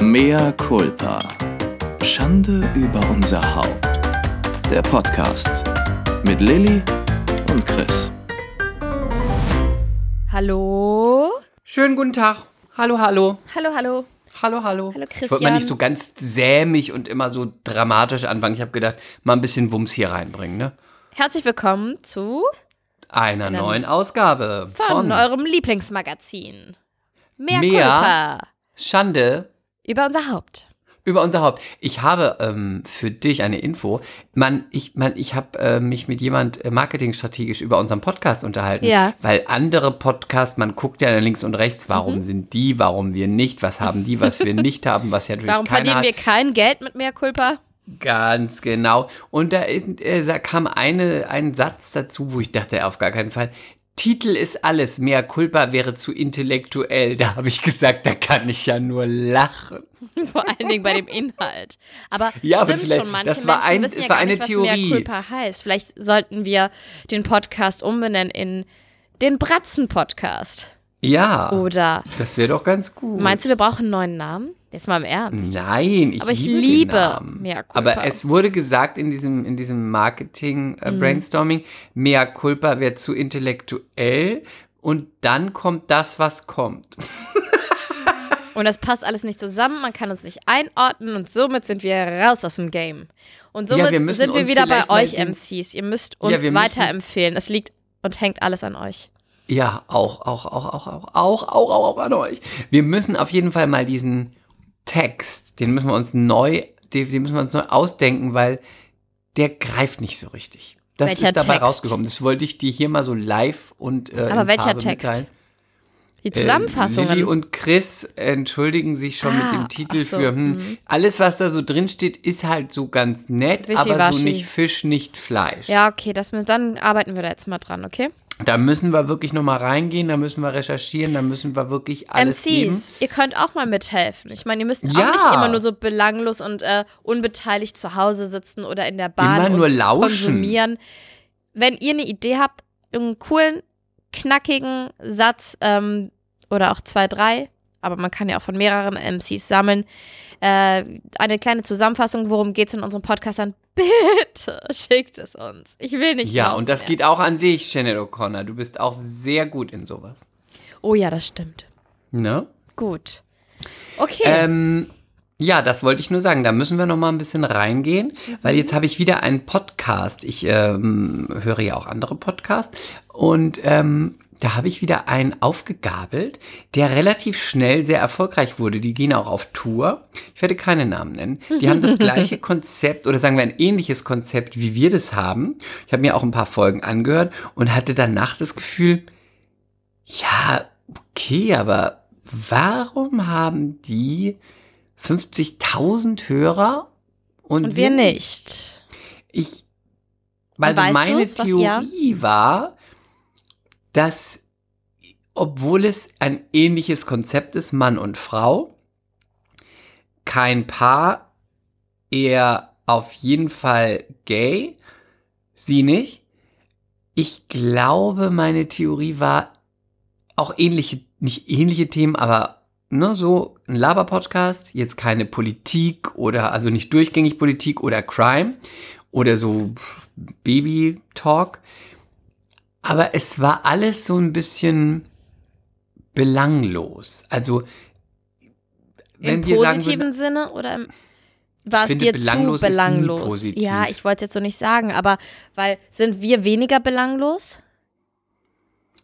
Mea culpa. Schande über unser Haupt. Der Podcast mit Lilly und Chris. Hallo? Schönen guten Tag. Hallo, hallo. Hallo, hallo. Hallo, hallo. Hallo, Ich wollte mal nicht so Christian. ganz sämig und immer so dramatisch anfangen. Ich habe gedacht, mal ein bisschen Wumms hier reinbringen, ne? Herzlich willkommen zu Einer neuen Ausgabe von, von, eurem Lieblingsmagazin. Mehr Mehr. Culpa Schande über unser Haupt. über unser Haupt. Ich habe ähm, für dich eine Info. Man, ich, man, ich habe äh, mich mit jemand äh, marketingstrategisch über unseren Podcast unterhalten, Ja. weil andere Podcasts, man guckt ja links und rechts, warum Mhm. sind die, warum wir nicht, was haben die, was wir nicht haben, was ja natürlich Warum verdienen hat. wir kein Geld mit mehr Culpa? Ganz genau. Und da, äh, da kam eine, ein Satz dazu, wo ich dachte, auf gar keinen Fall. Titel ist alles, mehr Culpa wäre zu intellektuell. Da habe ich gesagt, da kann ich ja nur lachen. Vor allen Dingen bei dem Inhalt. Aber Ja, aber stimmt vielleicht- schon, manche das war Menschen ein- wissen ja war gar eine nicht, was Theorie. mehr Culpa heißt. Vielleicht sollten wir den Podcast umbenennen in den Bratzen-Podcast. Ja, Oder das wäre doch ganz gut. meinst du, wir brauchen einen neuen Namen? Jetzt mal im Ernst. Nein, ich Aber ich liebe, liebe. Mea Culpa. Aber es wurde gesagt in diesem, in diesem Marketing-Brainstorming, Mea Culpa wäre zu intellektuell und dann kommt das, was kommt. Und das passt alles nicht zusammen, man kann uns nicht einordnen und somit sind wir raus aus dem Game. Und Ja, somit wir müssen sind wir wieder bei euch MCs. Ihr müsst Ja, uns müssen- weiterempfehlen. Es liegt und hängt alles an euch. Ja, auch, auch, auch, auch, auch, auch, auch, auch, auch an euch. Wir müssen auf jeden Fall mal diesen Text, den müssen wir uns neu, den, den müssen wir uns neu ausdenken, weil der greift nicht so richtig. Das Welcher ist dabei Text? rausgekommen. Das wollte ich dir hier mal so live und äh, Aber welcher Farbe Text? mitteilen. Die Äh, Zusammenfassungen. Lilly und Chris entschuldigen sich schon mit Ah, dem Titel ach so, für hm, alles, was da so drin steht, ist halt so ganz nett, aber so nicht Fisch, nicht Fleisch. ja, okay, das müssen, dann arbeiten wir da jetzt mal dran, okay? Da müssen wir wirklich nochmal reingehen, da müssen wir recherchieren, da müssen wir wirklich alles geben. MCs, ihr könnt auch mal mithelfen. Ich meine, ihr müsst Ja. auch nicht immer nur so belanglos und äh, unbeteiligt zu Hause sitzen oder in der Bahn Immer nur und lauschen. konsumieren. Wenn ihr eine Idee habt, einen coolen, knackigen Satz ähm, oder auch zwei, drei, aber man kann ja auch von mehreren MCs sammeln, äh, eine kleine Zusammenfassung, worum geht es in unserem Podcast, dann bitte schickt es uns. Ich will nicht Ja, und das mehr. geht auch an dich, Janet O'Connor. Du bist auch sehr gut in sowas. Oh ja, das stimmt. Ne? Gut. Okay. Ähm, ja, das wollte ich nur sagen. Da müssen wir noch mal ein bisschen reingehen, weil jetzt habe ich wieder einen Podcast. Ich ähm, höre ja auch andere Podcasts und ähm, da habe ich wieder einen aufgegabelt, der relativ schnell sehr erfolgreich wurde. Die gehen auch auf Tour. Ich werde keine Namen nennen. Die haben das gleiche Konzept oder sagen wir ein ähnliches Konzept, wie wir das haben. Ich habe mir auch ein paar Folgen angehört und hatte danach das Gefühl, ja, okay, aber warum haben die 50.000 Hörer und, und wir nicht. Ich, also meine du's, was ihr- Theorie war, dass, obwohl es ein ähnliches Konzept ist, Mann und Frau, kein Paar, eher auf jeden Fall gay, sie nicht. Ich glaube, meine Theorie war auch ähnliche, nicht ähnliche Themen, aber ne, so ein Laber-Podcast, jetzt keine Politik oder also nicht durchgängig Politik oder Crime oder so Baby-Talk. Aber es war alles so ein bisschen belanglos. Also, wenn Im wir sagen positiven würden, Sinne oder im, war es dir belanglos zu belanglos? Ja, ich wollte jetzt so nicht sagen, aber weil sind wir weniger belanglos?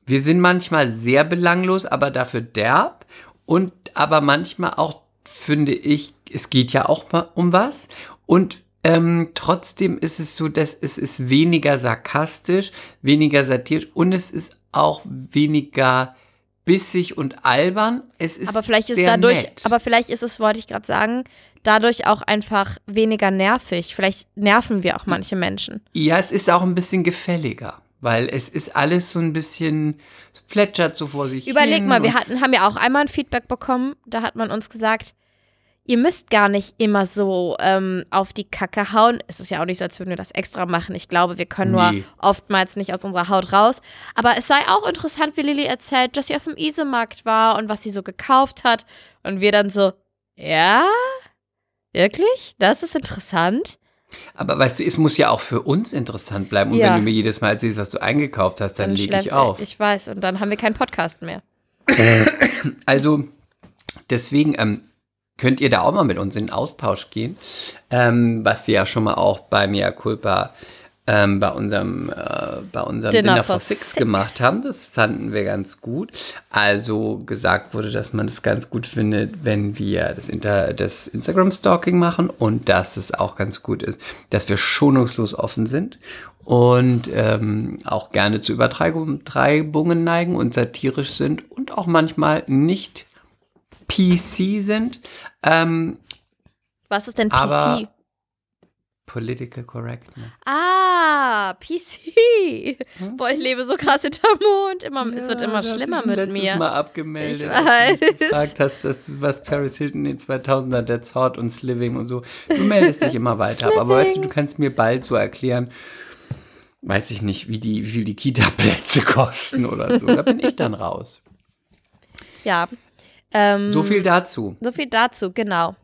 wir sind manchmal sehr belanglos, aber dafür derb. Und aber manchmal auch, finde ich, es geht ja auch mal um was. Und ähm, trotzdem ist es so, dass es ist weniger sarkastisch, weniger satirisch und es ist auch weniger bissig und albern. Es ist aber vielleicht ist dadurch, nett. aber vielleicht ist es, wollte ich gerade sagen, dadurch auch einfach weniger nervig. Vielleicht nerven wir auch manche Menschen. Ja, es ist auch ein bisschen gefälliger, weil es ist alles so ein bisschen, es plätschert so vor sich Überleg hin. mal, wir hatten, haben ja auch einmal ein Feedback bekommen, da hat man uns gesagt, ihr müsst gar nicht immer so ähm, auf die Kacke hauen. Es ist ja auch nicht so, als würden wir das extra machen. Ich glaube, wir können nur Nee. oftmals nicht aus unserer Haut raus. Aber es sei auch interessant, wie Lilly erzählt, dass sie auf dem Isemarkt war und was sie so gekauft hat. Und wir dann so, Ja? Wirklich? Das ist interessant. Aber weißt du, es muss ja auch für uns interessant bleiben. Und Ja. wenn du mir jedes Mal erzählst, was du eingekauft hast, dann, lege schlepp- ich auf. Ich weiß, und dann haben wir keinen Podcast mehr. Also deswegen ähm, könnt ihr da auch mal mit uns in den Austausch gehen, ähm, was wir ja schon mal auch bei Mea Culpa ähm, bei unserem, äh, bei unserem Dinner Dinner, for for Six, Six. gemacht haben. Das fanden wir ganz gut. Also gesagt wurde, dass man das ganz gut findet, wenn wir das, Inter das Instagram-Stalking machen und dass es auch ganz gut ist, dass wir schonungslos offen sind und ähm, auch gerne zu Übertreibungen neigen und satirisch sind und auch manchmal nicht PC sind. Ähm, Was ist denn PC? Political Correctness. ah, PC. Hm? Boah, ich lebe so krass hinterm Mond. Immer, es wird Ja, immer schlimmer mit letztes mir. Mal abgemeldet, Ich als du mich weiß. gefragt hast, dass, was Paris Hilton in den 2000er, That's Hot und Sliving und so. Du meldest dich immer weiter. ab. Aber weißt du, du kannst mir bald so erklären, weiß ich nicht, wie, die, wie viel die Kita-Plätze kosten oder so. Da bin ich dann raus. Ja. Ähm, So viel dazu. so viel dazu, genau.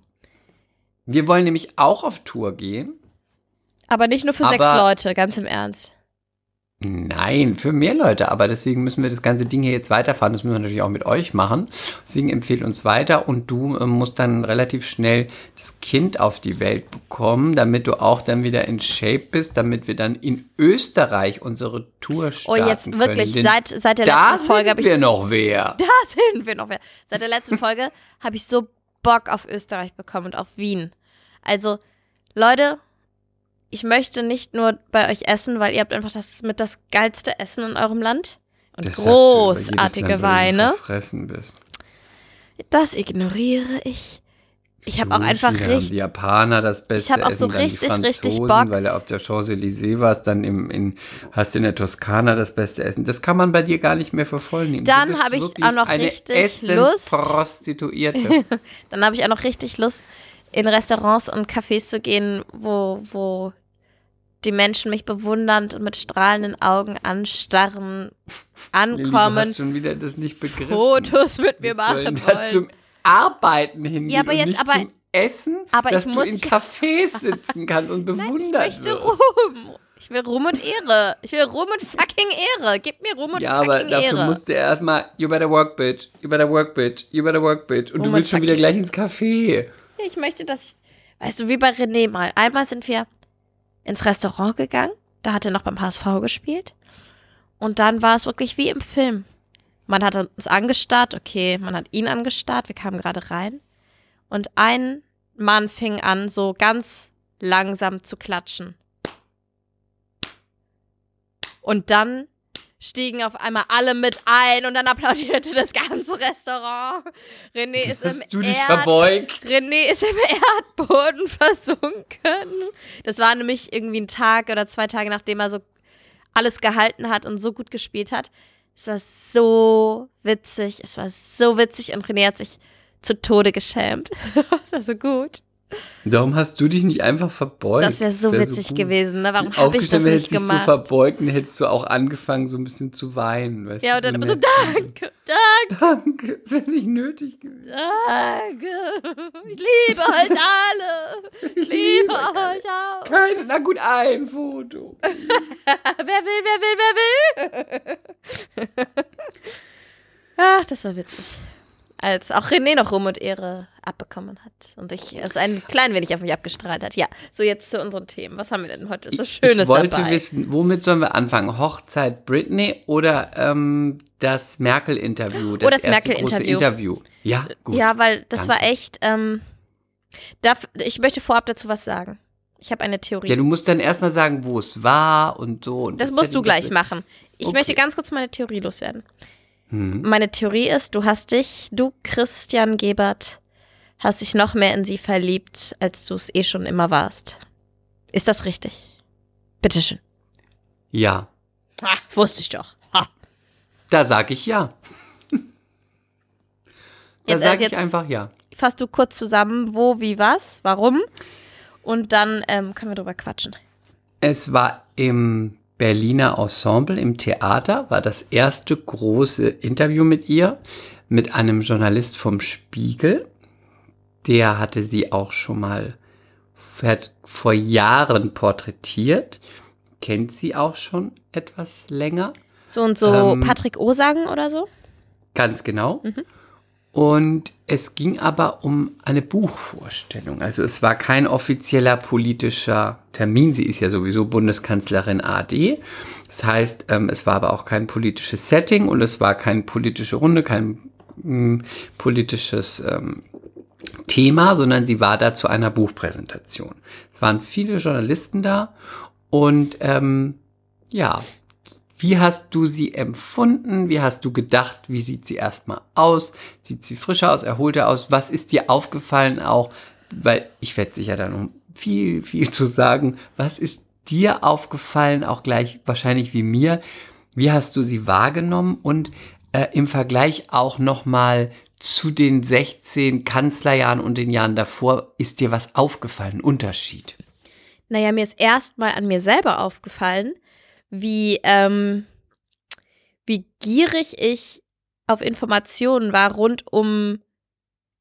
Wir wollen nämlich auch auf Tour gehen. Aber nicht nur für sechs Leute, ganz im Ernst. Nein, für mehr Leute, aber deswegen müssen wir das ganze Ding hier jetzt weiterfahren. Das müssen wir natürlich auch mit euch machen. Deswegen empfehlt uns weiter und du ähm, musst dann relativ schnell das Kind auf die Welt bekommen, damit du auch dann wieder in Shape bist, damit wir dann in Österreich unsere Tour Oh, starten jetzt wirklich, können. Denn seit, seit der da letzten Folge sind habe ich wir noch wer. Da sind wir noch. mehr. Seit der letzten Folge habe ich so Bock auf Österreich bekommen und auf Wien. Also, Leute, ich möchte nicht nur bei euch essen, weil ihr habt einfach das mit das geilste Essen in eurem Land. Und Das großartige Land, Weine. verfressen bist. Das ignoriere ich. Ich habe auch einfach richtig. Die Japaner das beste hab auch Essen, so die richtig, richtig Bock. Weil du auf der Champs-Élysées warst, dann im, in, hast du in der Toskana das beste Essen. Das kann man bei dir gar nicht mehr für voll nehmen. Du Dann bist hab ich auch noch richtig Lust. Essensprostituierte. Dann habe ich auch noch richtig Lust, in Restaurants und Cafés zu gehen, wo, wo die Menschen mich bewundernd und mit strahlenden Augen anstarren, Lilly, du ankommen, hast schon wieder das nicht begriffen. Fotos mit mir sollen machen da wollen. zum Arbeiten hingehen Ja, aber und jetzt- nicht aber- zum Essen, aber dass ich du muss in ja- Cafés sitzen kannst und Ich bewundert möchte wirst. Ruhm. Ich will Ruhm und Ehre. Ich will Ruhm und fucking Ehre. Gib mir Ruhm und Ja, aber fucking dafür Ehre. musst du erstmal, you better work, bitch, you better work, bitch, you better work, bitch. Und Oh du willst schon wieder gleich ins Café. ich möchte, dass ich. Weißt du, wie bei René mal. Einmal sind wir ins Restaurant gegangen. Da hat er noch beim HSV gespielt. Und dann war es wirklich wie im Film. Man hat uns angestarrt, okay, man hat ihn angestarrt, wir kamen gerade rein. Und ein Mann fing an, so ganz langsam zu klatschen. Und dann stiegen auf einmal alle mit ein und dann applaudierte das ganze Restaurant. René ist im du dich Erd verbeugt? René ist im Erdboden versunken. Das war nämlich irgendwie ein Tag oder zwei Tage, nachdem er so alles gehalten hat und so gut gespielt hat. Es war so witzig. Es war so witzig und René hat sich zu Tode geschämt. das war so gut. Warum hast du dich nicht einfach verbeugt? Das wäre so wär witzig gut. gewesen. Ne? Warum habe ich das nicht hättest dich so gemacht? verbeugt und hättest du auch angefangen, so ein bisschen zu weinen. Weißt ja, du, und dann so, nett. danke, danke, Danke, das wäre nicht nötig gewesen. danke. Ich liebe euch alle. Ich liebe euch auch. Keine, na gut, ein Foto. wer will, wer will, wer will? Ach, das war witzig. Als auch René noch Ruhm und Ehre abbekommen hat und ich es ein klein wenig auf mich abgestrahlt hat. Ja, so jetzt zu unseren Themen. Was haben wir denn heute so Schönes ich wollte dabei? wissen, womit sollen wir anfangen? Hochzeit Britney oder ähm, das Merkel-Interview? Das, Oh, das Merkel-Interview. große Interview. Ja, gut. Ja, weil das Danke. war echt. Ähm, darf, ich möchte vorab dazu was sagen. Ich habe eine Theorie. Ja, du musst dann erstmal sagen, wo es war und so. Und das ist musst du gleich das- machen. Ich Okay. möchte ganz kurz meine Theorie loswerden. Hm. Meine Theorie ist, du hast dich, du Christian Gebert, hast dich noch mehr in sie verliebt, als du es eh schon immer warst. Ist das richtig? Bitteschön. Ja, Ha, wusste ich doch. Ha. da sag ich ja. Da Jetzt, äh, sag jetzt- ich einfach ja. Fass du kurz zusammen, wo, wie, was, warum. Und dann ähm, können wir drüber quatschen. Es war im Berliner Ensemble im Theater, war das erste große Interview mit ihr, mit einem Journalist vom Spiegel. der hatte sie auch schon mal vor Jahren porträtiert. Kennt sie auch schon etwas länger. So und so ähm, Patrick Osagen oder so? Ganz genau. Mhm. Und es ging aber um eine Buchvorstellung. Also es war kein offizieller politischer Termin. Sie ist ja sowieso Bundeskanzlerin AD. Das heißt, ähm, es war aber auch kein politisches Setting und es war keine politische Runde, kein hm, politisches ähm, Thema, sondern sie war da zu einer Buchpräsentation. Es waren viele Journalisten da und ähm, ja, wie hast du sie empfunden? Wie hast du gedacht? Wie sieht sie erstmal aus? Sieht sie frischer aus, erholter aus? Was ist dir aufgefallen auch? Weil ich werde sicher da noch viel, viel zu sagen. Was ist dir aufgefallen? Auch gleich wahrscheinlich wie mir. Wie hast du sie wahrgenommen? Und äh, im Vergleich auch nochmal zu den 16 Kanzlerjahren und den Jahren davor, ist dir was aufgefallen? Unterschied? Naja, mir ist erstmal an mir selber aufgefallen, wie, ähm, wie gierig ich auf Informationen war rund um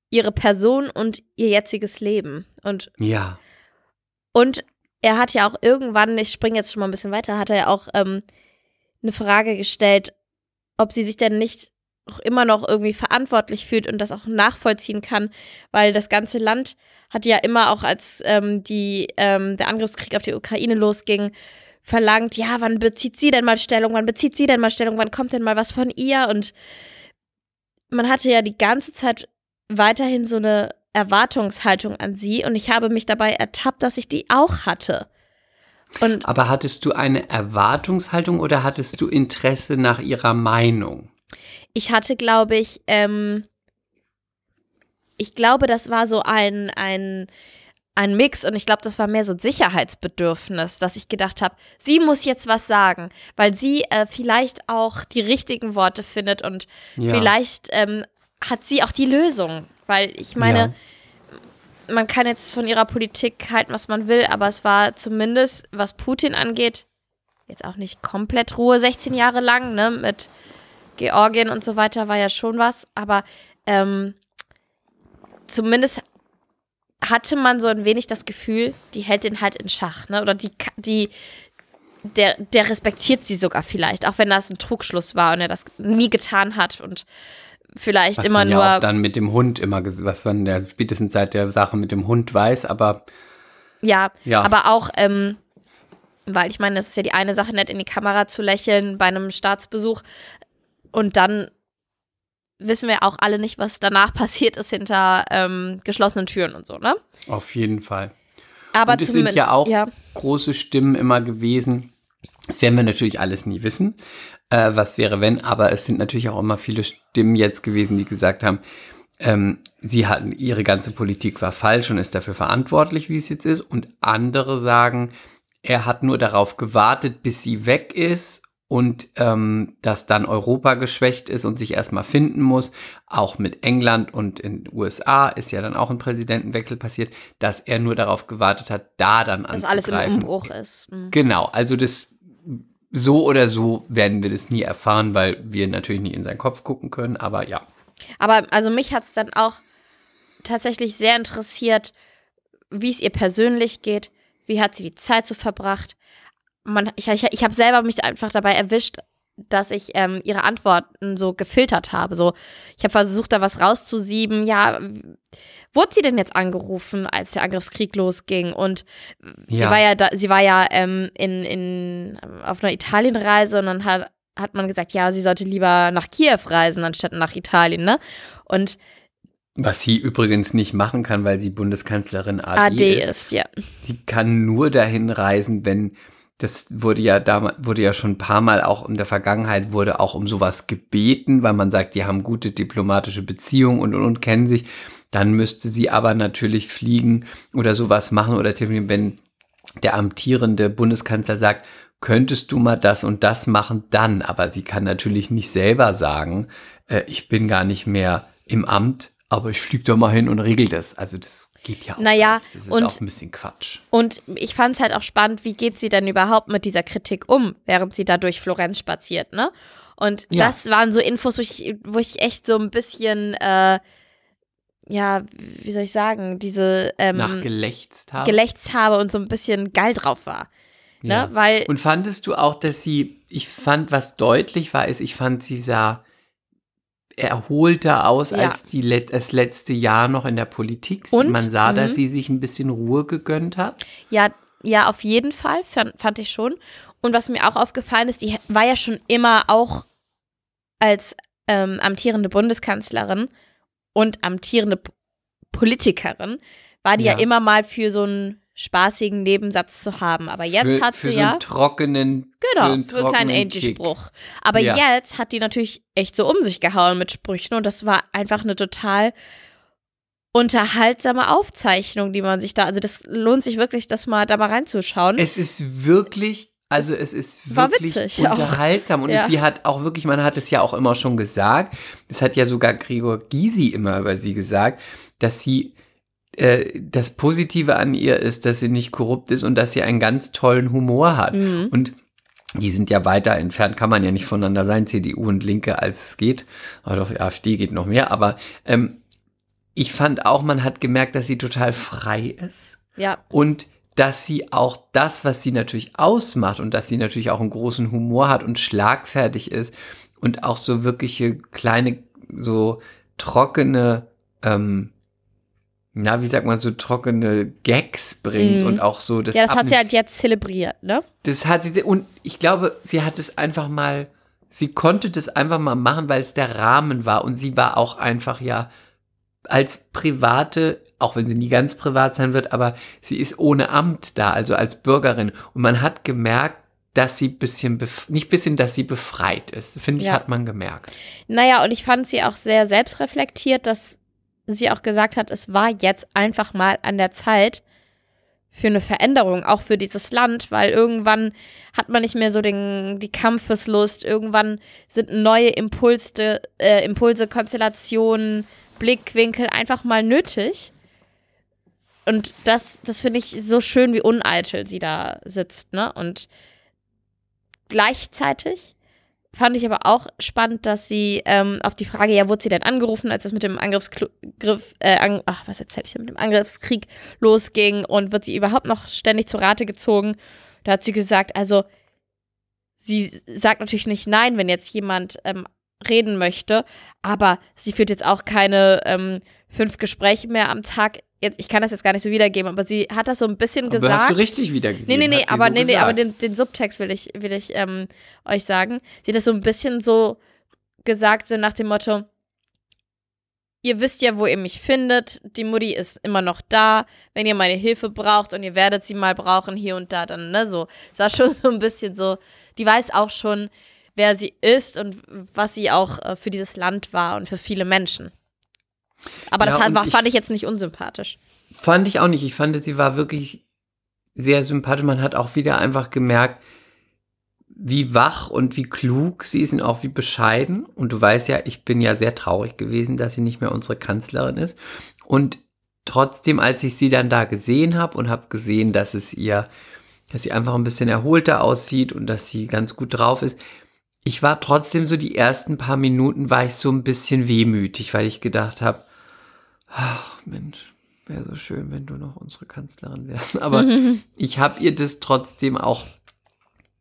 ihre Person und ihr jetziges Leben. Und, ja. Und er hat ja auch irgendwann, ich springe jetzt schon mal ein bisschen weiter, hat er ja auch ähm, eine Frage gestellt, ob sie sich denn nicht auch immer noch irgendwie verantwortlich fühlt und das auch nachvollziehen kann, weil das ganze Land hat ja immer auch, als ähm, die, ähm, der Angriffskrieg auf die Ukraine losging, verlangt, ja, wann bezieht sie denn mal Stellung, wann bezieht sie denn mal Stellung, wann kommt denn mal was von ihr? Und man hatte ja die ganze Zeit weiterhin so eine Erwartungshaltung an sie und ich habe mich dabei ertappt, dass ich die auch hatte. Und Aber hattest du eine Erwartungshaltung oder hattest du Interesse nach ihrer Meinung? Ich hatte, glaube ich, ähm, ich glaube, das war so ein, ein ein Mix und ich glaube, das war mehr so ein Sicherheitsbedürfnis, dass ich gedacht habe, sie muss jetzt was sagen, weil sie äh, vielleicht auch die richtigen Worte findet und ja. vielleicht ähm, hat sie auch die Lösung, weil ich meine, ja. man kann jetzt von ihrer Politik halten, was man will, aber es war zumindest, was Putin angeht, jetzt auch nicht komplett Ruhe, 16 Jahre lang, ne, mit Georgien und so weiter war ja schon was, aber ähm, zumindest hatte man so ein wenig das Gefühl, die hält den halt in Schach, ne? Oder die, die, der, der respektiert sie sogar vielleicht, auch wenn das ein Trugschluss war und er das nie getan hat und vielleicht was immer man nur. Ja auch dann mit dem Hund immer, was man der spätestens seit der Sache mit dem Hund weiß, aber. Ja, ja. aber auch, ähm, weil ich meine, es ist ja die eine Sache, nett in die Kamera zu lächeln bei einem Staatsbesuch und dann wissen wir auch alle nicht, was danach passiert ist hinter ähm, geschlossenen Türen und so, ne? Auf jeden Fall. Aber und es sind ja auch ja. große Stimmen immer gewesen. Das werden wir natürlich alles nie wissen, äh, was wäre wenn, aber es sind natürlich auch immer viele Stimmen jetzt gewesen, die gesagt haben, ähm, sie hatten, ihre ganze Politik war falsch und ist dafür verantwortlich, wie es jetzt ist. Und andere sagen, er hat nur darauf gewartet, bis sie weg ist und ähm, dass dann Europa geschwächt ist und sich erstmal finden muss, auch mit England und in den USA ist ja dann auch ein Präsidentenwechsel passiert, dass er nur darauf gewartet hat, da dann anzugreifen. Dass alles im Umbruch ist. Mhm. Genau, also das so oder so werden wir das nie erfahren, weil wir natürlich nie in seinen Kopf gucken können, aber ja. Aber also mich hat es dann auch tatsächlich sehr interessiert, wie es ihr persönlich geht, wie hat sie die Zeit so verbracht, man, ich, ich, ich habe selber mich einfach dabei erwischt, dass ich ähm, ihre Antworten so gefiltert habe. So, ich habe versucht, da was rauszusieben. Ja, wurde sie denn jetzt angerufen, als der Angriffskrieg losging? Und ja. sie war ja da, sie war ja ähm, in, in, auf einer Italienreise und dann hat, hat man gesagt, ja, sie sollte lieber nach Kiew reisen, anstatt nach Italien, ne? Und was sie übrigens nicht machen kann, weil sie Bundeskanzlerin AD, AD ist. ist. ja. Sie kann nur dahin reisen, wenn das wurde ja damals, wurde ja schon ein paar Mal auch in der Vergangenheit wurde auch um sowas gebeten, weil man sagt, die haben gute diplomatische Beziehungen und, und, und kennen sich. Dann müsste sie aber natürlich fliegen oder sowas machen oder telefonieren, wenn der amtierende Bundeskanzler sagt, könntest du mal das und das machen, dann. Aber sie kann natürlich nicht selber sagen, äh, ich bin gar nicht mehr im Amt, aber ich fliege da mal hin und regel das. Also das Geht ja auch. Naja, das ist und, auch ein bisschen Quatsch. Und ich fand es halt auch spannend, wie geht sie denn überhaupt mit dieser Kritik um, während sie da durch Florenz spaziert, ne? Und ja. das waren so Infos, wo ich, wo ich echt so ein bisschen, äh, ja, wie soll ich sagen, diese ähm, Nachgelächzt haben. gelächzt habe und so ein bisschen geil drauf war. Ne? Ja. Weil, Und fandest du auch, dass sie, ich fand, was deutlich war, ist, ich fand, sie sah erholter aus Ja. als die let das letzte Jahr noch in der Politik. Und? Man sah, dass Mhm. sie sich ein bisschen Ruhe gegönnt hat. ja, ja, auf jeden Fall, fand, fand ich schon. Und was mir auch aufgefallen ist, die war ja schon immer auch als ähm, amtierende Bundeskanzlerin und amtierende Politikerin, war die ja. Ja. immer mal für so einen spaßigen Nebensatz zu haben. Aber jetzt für, hat für sie so ja. einen trockenen, Genau, für einen kleinen trockenen Kick. Angie-Spruch. Aber Ja. jetzt hat die natürlich echt so um sich gehauen mit Sprüchen und das war einfach eine total unterhaltsame Aufzeichnung, die man sich da, also das lohnt sich wirklich, das mal da mal reinzuschauen. Es ist wirklich, also es ist War wirklich witzig auch. unterhaltsam und Ja. sie hat auch wirklich, man hat es ja auch immer schon gesagt, das hat ja sogar Gregor Gysi immer über sie gesagt, dass sie äh, das Positive an ihr ist, dass sie nicht korrupt ist und dass sie einen ganz tollen Humor hat. Mhm. Und die sind ja weiter entfernt, kann man ja nicht voneinander sein, CDU und Linke, als es geht. Aber doch, AfD geht noch mehr. Aber ähm, ich fand auch, man hat gemerkt, dass sie total frei ist Ja, und dass sie auch das, was sie natürlich ausmacht und dass sie natürlich auch einen großen Humor hat und schlagfertig ist und auch so wirkliche kleine, so trockene, ähm, na, wie sagt man, so trockene Gags bringt Mhm. und auch so das ja, das hat sie halt jetzt zelebriert, ne? das hat sie, und ich glaube, sie hat es einfach mal, sie konnte das einfach mal machen, weil es der Rahmen war. Und sie war auch einfach ja als private, auch wenn sie nie ganz privat sein wird, aber sie ist ohne Amt da, also als Bürgerin. Und man hat gemerkt, dass sie bisschen, bef nicht bisschen, dass sie befreit ist. Finde ich, Ja. hat man gemerkt. Naja, und ich fand sie auch sehr selbstreflektiert, dass sie auch gesagt hat, es war jetzt einfach mal an der Zeit für eine Veränderung, auch für dieses Land, weil irgendwann hat man nicht mehr so den, die Kampfeslust, irgendwann sind neue Impulse, äh, Impulse, Konstellationen, Blickwinkel einfach mal nötig. Und das, das finde ich so schön, wie uneitel sie da sitzt, ne? Und gleichzeitig fand ich aber auch spannend, dass sie ähm, auf die Frage, ja, wurde sie denn angerufen, als das mit dem Angriffskrieg, äh, an, ach, was erzähle ich mit dem Angriffskrieg losging und wird sie überhaupt noch ständig zu Rate gezogen? Da hat sie gesagt, also sie sagt natürlich nicht nein, wenn jetzt jemand ähm, reden möchte, aber sie führt jetzt auch keine ähm, fünf Gespräche mehr am Tag. Jetzt, ich kann das jetzt gar nicht so wiedergeben, aber sie hat das so ein bisschen Aber gesagt. hast du richtig wiedergegeben. Nee, nee, nee, aber, so nee, nee, aber den, den Subtext will ich, will ich ähm, euch sagen. Sie hat das so ein bisschen so gesagt, so nach dem Motto, ihr wisst ja, wo ihr mich findet, die Mutti ist immer noch da, wenn ihr meine Hilfe braucht und ihr werdet sie mal brauchen, hier und da, dann, ne, so. Es war schon so ein bisschen so, die weiß auch schon, wer sie ist und was sie auch äh, für dieses Land war und für viele Menschen. Aber das war, ich- fand ich jetzt nicht unsympathisch. Fand ich auch nicht. Ich fand, sie war wirklich sehr sympathisch. Man hat auch wieder einfach gemerkt, wie wach und wie klug sie ist und auch wie bescheiden. Und du weißt ja, ich bin ja sehr traurig gewesen, dass sie nicht mehr unsere Kanzlerin ist. Und trotzdem, als ich sie dann da gesehen habe und habe gesehen, dass es ihr, dass sie einfach ein bisschen erholter aussieht und dass sie ganz gut drauf ist, ich war trotzdem so die ersten paar Minuten war ich so ein bisschen wehmütig, weil ich gedacht habe, ach Mensch, wäre so schön, wenn du noch unsere Kanzlerin wärst. Aber ich habe ihr das trotzdem auch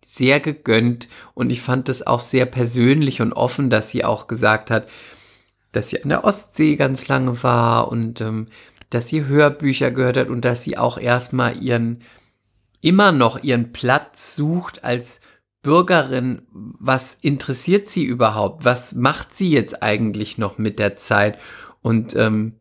sehr gegönnt und ich fand das auch sehr persönlich und offen, dass sie auch gesagt hat, dass sie an der Ostsee ganz lange war und ähm, dass sie Hörbücher gehört hat und dass sie auch erstmal ihren, immer noch ihren Platz sucht als Bürgerin. Was interessiert sie überhaupt? Was macht sie jetzt eigentlich noch mit der Zeit? Und ähm,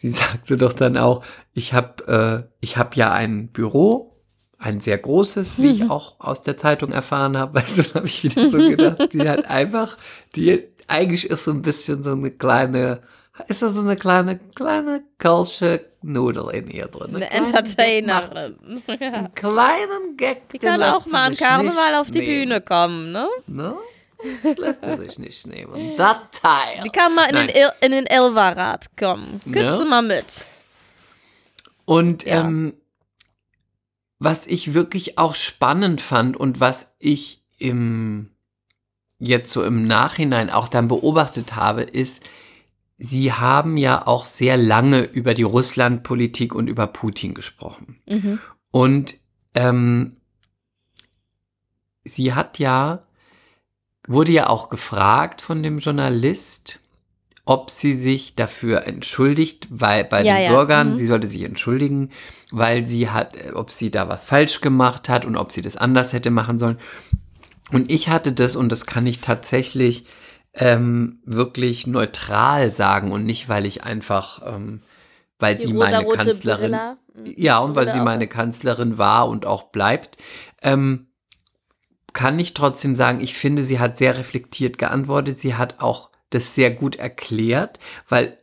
sie sagte doch dann auch, ich habe äh, ich hab ja ein Büro, ein sehr großes, wie ich auch aus der Zeitung erfahren habe. Weißt du, habe ich wieder so gedacht, die hat einfach, die eigentlich ist so ein bisschen so eine kleine, ist da so eine kleine, kleine kölsche Nudel in ihr drin. Eine sie. Entertainerin. Ja. Einen kleinen Gag. Die kann auch mal an Karneval nicht auf die nehmen. Bühne kommen, ne? Ne? Lässt sie sich nicht nehmen. Das Teil. Die kann mal in den, Nein. Il in den kommen. Ja. Gibst du mal mit. Und Ja. ähm, was ich wirklich auch spannend fand und was ich im jetzt so im Nachhinein auch dann beobachtet habe, ist, Sie haben ja auch sehr lange über die Russlandpolitik und über Putin gesprochen. Mhm. Und ähm, sie hat ja, wurde ja auch gefragt von dem Journalist, ob sie sich dafür entschuldigt, weil bei Ja, den ja, Bürgern, mhm. sie sollte sich entschuldigen, weil sie hat, äh, ob sie da was falsch gemacht hat und ob sie das anders hätte machen sollen. Und ich hatte das, und das kann ich tatsächlich ähm, wirklich neutral sagen und nicht, weil ich einfach, ähm, weil Die sie meine Kanzlerin, Brille. Mhm. ja, und weil sie meine. Kanzlerin war und auch bleibt, ähm, kann ich trotzdem sagen, ich finde, sie hat sehr reflektiert geantwortet. Sie hat auch das sehr gut erklärt, weil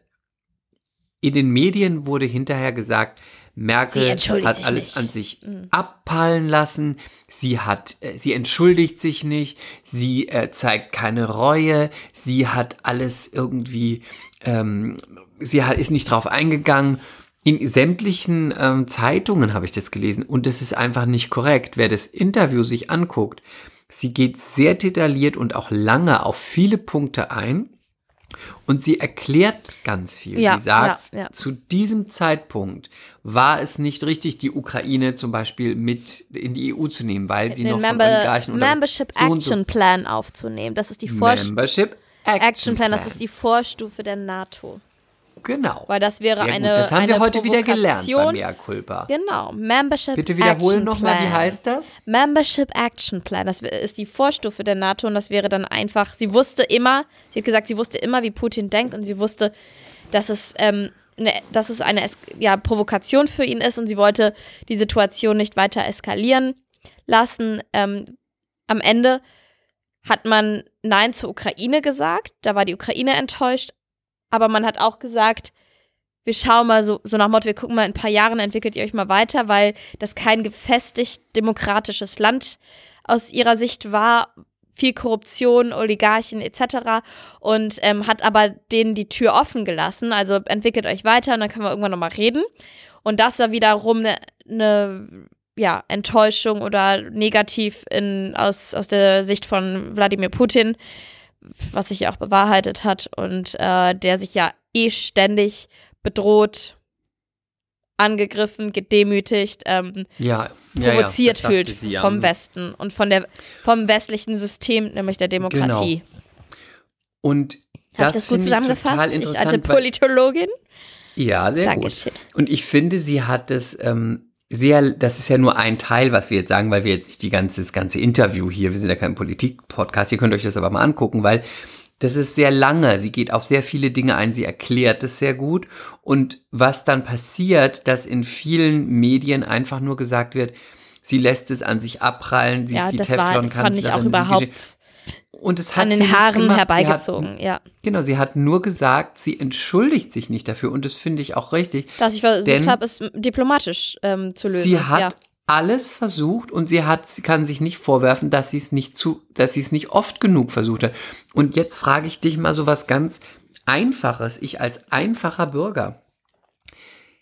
in den Medien wurde hinterher gesagt, Merkel hat alles nicht. an sich Mhm. abprallen lassen. Sie hat, äh, sie entschuldigt sich nicht. Sie äh, zeigt keine Reue. Sie hat alles irgendwie, ähm, sie hat, ist nicht drauf eingegangen. In sämtlichen ähm, Zeitungen habe ich das gelesen und das ist einfach nicht korrekt. Wer das Interview sich anguckt, sie geht sehr detailliert und auch lange auf viele Punkte ein und sie erklärt ganz viel. Ja, sie sagt, ja, ja. zu diesem Zeitpunkt war es nicht richtig, die Ukraine zum Beispiel mit in die EU zu nehmen, weil sie den noch von Member Oligarchen unter- Membership so und so- Action Plan aufzunehmen. Das ist die Vorstufe. Membership Action Plan, das ist die Vorstufe der NATO. Genau. Weil das wäre Sehr eine gut. Das haben eine wir heute wieder gelernt bei. Mea Culpa. Genau, Membership Bitte wiederholen nochmal, wie heißt das? Membership Action Plan. Das ist die Vorstufe der NATO und das wäre dann einfach, sie wusste immer, sie hat gesagt, sie wusste immer, wie Putin denkt und sie wusste, dass es, ähm, eine, dass es eine ja, Provokation für ihn ist und sie wollte die Situation nicht weiter eskalieren lassen. Ähm, am Ende hat man Nein zur Ukraine gesagt, da war die Ukraine enttäuscht, aber man hat auch gesagt, wir schauen mal so, so nach Motto, wir gucken mal in ein paar Jahren, entwickelt ihr euch mal weiter, weil das kein gefestigt demokratisches Land aus ihrer Sicht war. Viel Korruption, Oligarchen etc. Und ähm, hat aber denen die Tür offen gelassen. Also entwickelt euch weiter und dann können wir irgendwann nochmal reden. Und das war wiederum eine ne, ja, Enttäuschung oder negativ in, aus, aus der Sicht von Wladimir Putin, was sich ja auch bewahrheitet hat und äh, der sich ja eh ständig bedroht, angegriffen, gedemütigt, ähm, Ja, ja, provoziert ja, fühlt sie, vom Westen und von der, vom westlichen System, nämlich der Demokratie. Und Habe ich das, das gut ich zusammengefasst? Ich, interessant. alte Politologin. Ja, sehr Dankeschön. gut. Und ich finde, sie hat es ähm, sehr, das ist ja nur ein Teil, was wir jetzt sagen, weil wir jetzt nicht die ganze, das ganze Interview hier, wir sind ja kein Politik-Podcast, ihr könnt euch das aber mal angucken, weil das ist sehr lange, sie geht auf sehr viele Dinge ein, sie erklärt es sehr gut. Und was dann passiert, dass in vielen Medien einfach nur gesagt wird, sie lässt es an sich abprallen, sie Ja, ist die das war, Teflon-Kanzlerin. fand ich auch überhaupt und es hat an den Haaren gemacht. Sie hat- herbeigezogen. Ja, Genau, sie hat nur gesagt, sie entschuldigt sich nicht dafür und das finde ich auch richtig. dass ich versucht habe, es diplomatisch ähm, zu lösen. Sie hat ja. alles versucht und sie hat, sie kann sich nicht vorwerfen, dass sie es nicht zu, dass sie es nicht oft genug versucht hat. Und jetzt frage ich dich mal so was ganz Einfaches. Ich als einfacher Bürger,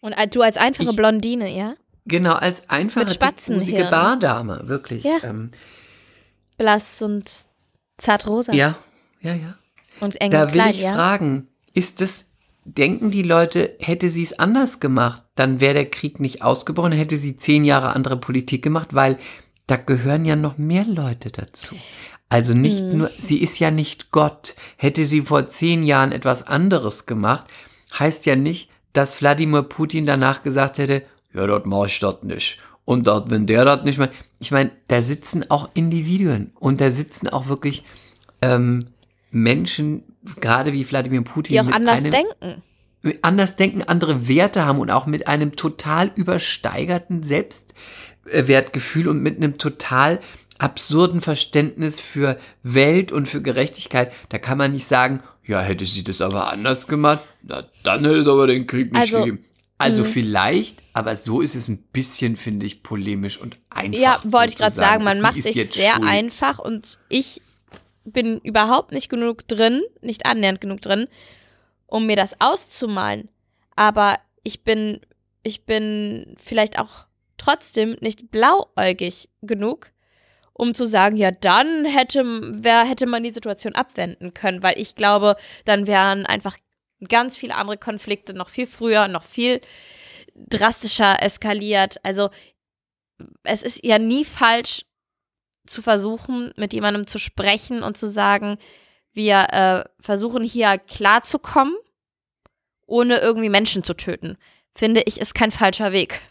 Und du als einfache Ich- Blondine, ja? genau als einfache Mit Spatzenhirn. dickbusige Bardame, wirklich. Ja. Ähm, Blass und zartrosa ja, ja, ja. und eng Da will klein, ich ja? fragen, ist es, denken die Leute, hätte sie es anders gemacht, dann wäre der Krieg nicht ausgebrochen, hätte sie zehn Jahre andere Politik gemacht, weil da gehören ja noch mehr Leute dazu. Also nicht Mhm. nur, sie ist ja nicht Gott. Hätte sie vor zehn Jahren etwas anderes gemacht, heißt ja nicht, dass Wladimir Putin danach gesagt hätte, ja, dort mach ich das nicht. Und dort, wenn der das nicht macht. Ich meine, da sitzen auch Individuen und da sitzen auch wirklich ähm, Menschen, gerade wie Wladimir Putin, Die auch anders einem, denken. anders denken, andere Werte haben und auch mit einem total übersteigerten Selbstwertgefühl und mit einem total absurden Verständnis für Welt und für Gerechtigkeit. Da kann man nicht sagen, ja, hätte sie das aber anders gemacht, na, dann hätte es aber den Krieg nicht Also, gegeben. Also mh. vielleicht, aber so ist es ein bisschen, finde ich, polemisch und einfach. Ja, wollte ich gerade sagen, man sie macht sich sehr schuld. einfach und ich bin überhaupt nicht genug drin, nicht annähernd genug drin, um mir das auszumalen. Aber ich bin, ich bin vielleicht auch trotzdem nicht blauäugig genug, um zu sagen, ja, dann hätte, wer, hätte man die Situation abwenden können, weil ich glaube, dann wären einfach ganz viele andere Konflikte noch viel früher, noch viel drastischer eskaliert. Also es ist ja nie falsch zu versuchen, mit jemandem zu sprechen und zu sagen, wir äh, versuchen hier klarzukommen, ohne irgendwie Menschen zu töten. Finde ich, ist kein falscher Weg.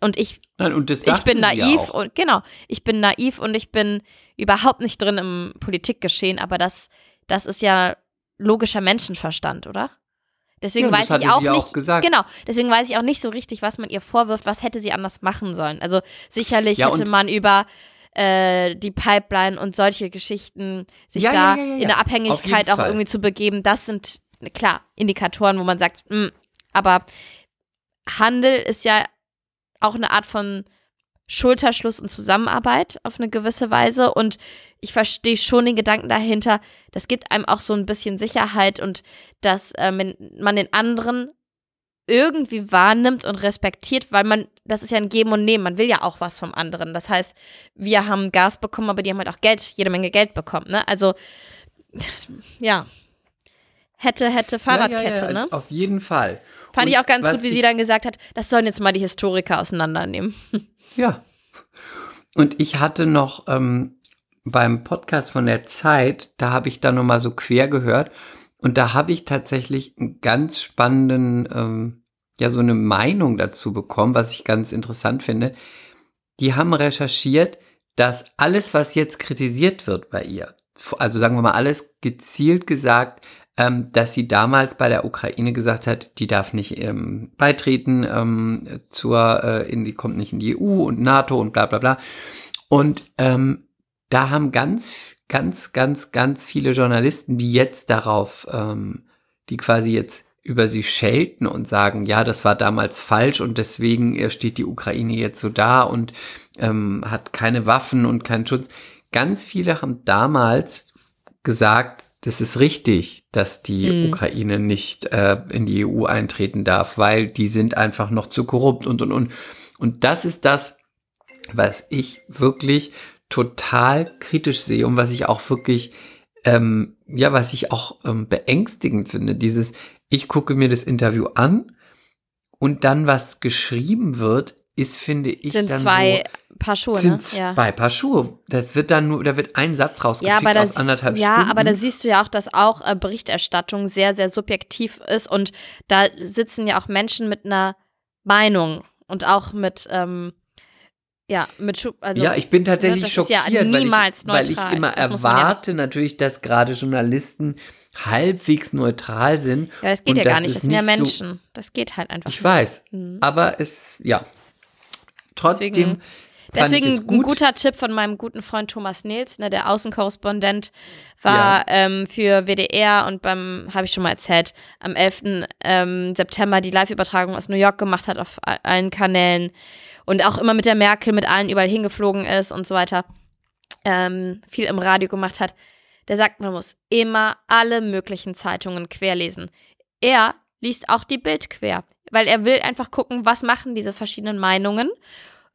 Und ich, Nein, und ich bin ja naiv auch. und genau, ich bin naiv und ich bin überhaupt nicht drin im Politikgeschehen, aber das, das ist ja logischer Menschenverstand, oder? Deswegen Ja, weiß ich auch nicht, auch gesagt. genau, deswegen weiß ich auch nicht so richtig, was man ihr vorwirft, was hätte sie anders machen sollen. Also sicherlich Ja, hätte man über äh, die Pipeline und solche Geschichten sich Ja, da in der Abhängigkeit auch Fall. irgendwie zu begeben, das sind klar Indikatoren, wo man sagt, hm, aber Handel ist ja auch eine Art von Schulterschluss und Zusammenarbeit auf eine gewisse Weise. Und ich verstehe schon den Gedanken dahinter, das gibt einem auch so ein bisschen Sicherheit und dass äh, man den anderen irgendwie wahrnimmt und respektiert, weil man, das ist ja ein Geben und Nehmen, man will ja auch was vom anderen. Das heißt, wir haben Gas bekommen, aber die haben halt auch Geld, jede Menge Geld bekommen, ne? Also, ja. Hätte, hätte Fahrradkette, ja, ja, ne? Auf jeden Fall. Fand Und ich auch ganz gut, wie ich- sie dann gesagt hat, das sollen jetzt mal die Historiker auseinandernehmen. Ja. Und ich hatte noch ähm, beim Podcast von der Zeit, da habe ich dann nochmal so quer gehört und da habe ich tatsächlich einen ganz spannenden, ähm, ja, so eine Meinung dazu bekommen, was ich ganz interessant finde. Die haben recherchiert, dass alles, was jetzt kritisiert wird bei ihr, also sagen wir mal alles gezielt gesagt, ähm, dass sie damals bei der Ukraine gesagt hat, die darf nicht ähm, beitreten ähm, zur, äh, in die kommt nicht in die EU und NATO und bla bla bla. Und ähm, da haben ganz, ganz, ganz, ganz viele Journalisten, die jetzt darauf, ähm, die quasi jetzt über sie schelten und sagen, ja, das war damals falsch und deswegen äh, steht die Ukraine jetzt so da und ähm, hat keine Waffen und keinen Schutz. Ganz viele haben damals gesagt, das ist richtig, dass die Mhm. Ukraine nicht äh, in die EU eintreten darf, weil die sind einfach noch zu korrupt und und und. Und das ist das, was ich wirklich total kritisch sehe und was ich auch wirklich, ähm, ja, was ich auch ähm, beängstigend finde. Dieses, ich gucke mir das Interview an und dann, was geschrieben wird, ist, finde ich, Sind dann zwei so, Paar Schuhe, sind ne? zwei Paar Schuhe. Das wird dann nur, da wird ein Satz Ja, rausgekriegt aber aus anderthalb ja, Stunden. aber da siehst du ja auch, dass auch äh, Berichterstattung sehr, sehr subjektiv ist und da sitzen ja auch Menschen mit einer Meinung und auch mit, ähm, ja, mit Schu also ja, ich bin tatsächlich ist ja schockiert, niemals weil, ich, weil ich immer Das man ja erwarte natürlich, dass gerade Journalisten halbwegs neutral sind. ja, das geht ja gar nicht, das sind ja nicht so- Menschen. das geht halt einfach Ich nicht. weiß, Mhm. aber es, ja, trotzdem Deswegen- Deswegen es ein gut. guter Tipp von meinem guten Freund Thomas Nils, ne, der Außenkorrespondent war ähm, für WDR und beim, habe ich schon mal erzählt, am 11. Ähm, September die Live-Übertragung aus New York gemacht hat auf allen Kanälen und auch immer mit der Merkel, mit allen überall hingeflogen ist und so weiter, ähm, viel im Radio gemacht hat. Der sagt, man muss immer alle möglichen Zeitungen querlesen. Er liest auch die Bild quer, weil er will einfach gucken, was machen diese verschiedenen Meinungen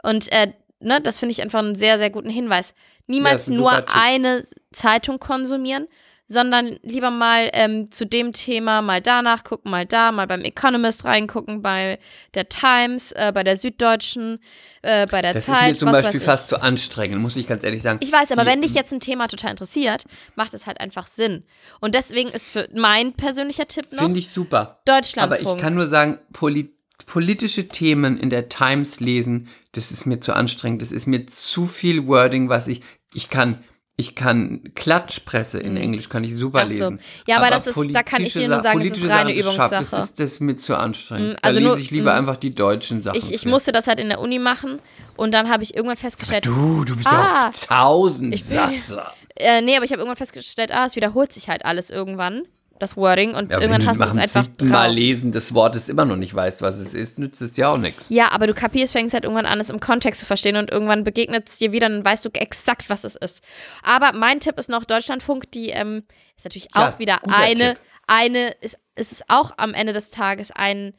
und äh, ne, das finde ich einfach einen sehr, sehr guten Hinweis. Niemals ist ein nur eine Zeitung konsumieren, sondern lieber mal ähm, zu dem Thema mal danach gucken, mal da, mal beim Economist reingucken, bei der Times, äh, bei der Süddeutschen, äh, bei der Das ist Zeit. mir zum Beispiel fast zu anstrengend, muss ich ganz ehrlich sagen. ich. weiß, aber Die- wenn dich jetzt ein Thema total interessiert, macht es halt einfach Sinn. Und deswegen ist für mein persönlicher Tipp noch Finde ich super. Aber Deutschlandfunk. ich kann nur sagen, poli politische Themen in der Times lesen, das ist mir zu anstrengend. Das ist mir zu viel Wording, was ich, ich kann, ich kann Klatschpresse in Englisch, kann ich super so. lesen. Ja, aber das ist- da kann ich dir nur Sa- sagen, es ist reine Übungssache. Das ist, das ist mir zu anstrengend. Mm, also da lese ich lieber mm. einfach die deutschen Sachen. ich, ich musste das halt in der Uni machen und dann habe ich irgendwann festgestellt, Du, du bist Ah. ja auf tausend Sasser. Äh, nee, aber ich habe irgendwann festgestellt, ah, es wiederholt sich halt alles irgendwann, das Wording, und Ja, irgendwann hast du es einfach siebten Mal drauf. lesen des Wortes immer noch nicht weißt, was es ist, nützt es dir auch nichts. Ja, aber du kapierst, fängst halt irgendwann an, es im Kontext zu verstehen und irgendwann begegnet es dir wieder, dann weißt du exakt, was es ist. Aber mein Tipp ist noch Deutschlandfunk, die ähm, ist natürlich Ja, auch wieder eine, Tipp. eine, ist, es ist auch am Ende des Tages ein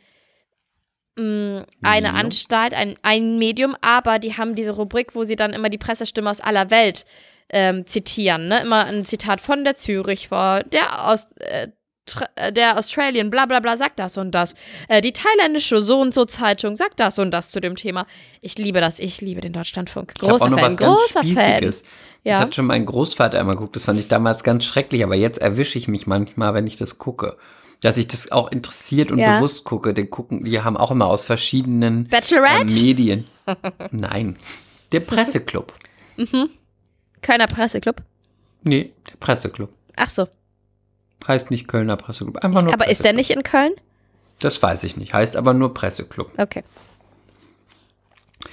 mh, eine Medium. Anstalt, ein, ein Medium, aber die haben diese Rubrik, wo sie dann immer die Pressestimme aus aller Welt ähm, zitieren. Ne? Immer ein Zitat von der Zürich vor, der aus, äh, äh, der Australian bla bla bla sagt das und das. Äh, die thailändische so und so Zeitung sagt das und das zu dem Thema. Ich liebe das, ich liebe den Deutschlandfunk. Ich habe auch Großer noch Fan, was ganz großer Fan. Spießiges. Ja. Das hat schon mein Großvater immer geguckt. Das fand ich damals ganz schrecklich, aber jetzt erwische ich mich manchmal, wenn ich das gucke. Dass ich das auch interessiert und Ja. bewusst gucke. Den gucken, die haben auch immer aus verschiedenen äh? Medien. Nein. Der Presseclub. Kölner Presseclub. Nee, der Presseclub. Ach so. Heißt nicht Kölner Presseclub. Einfach nur Aber ist der Presseclub. nicht in Köln? Das weiß ich nicht. Heißt aber nur Presseclub. Okay.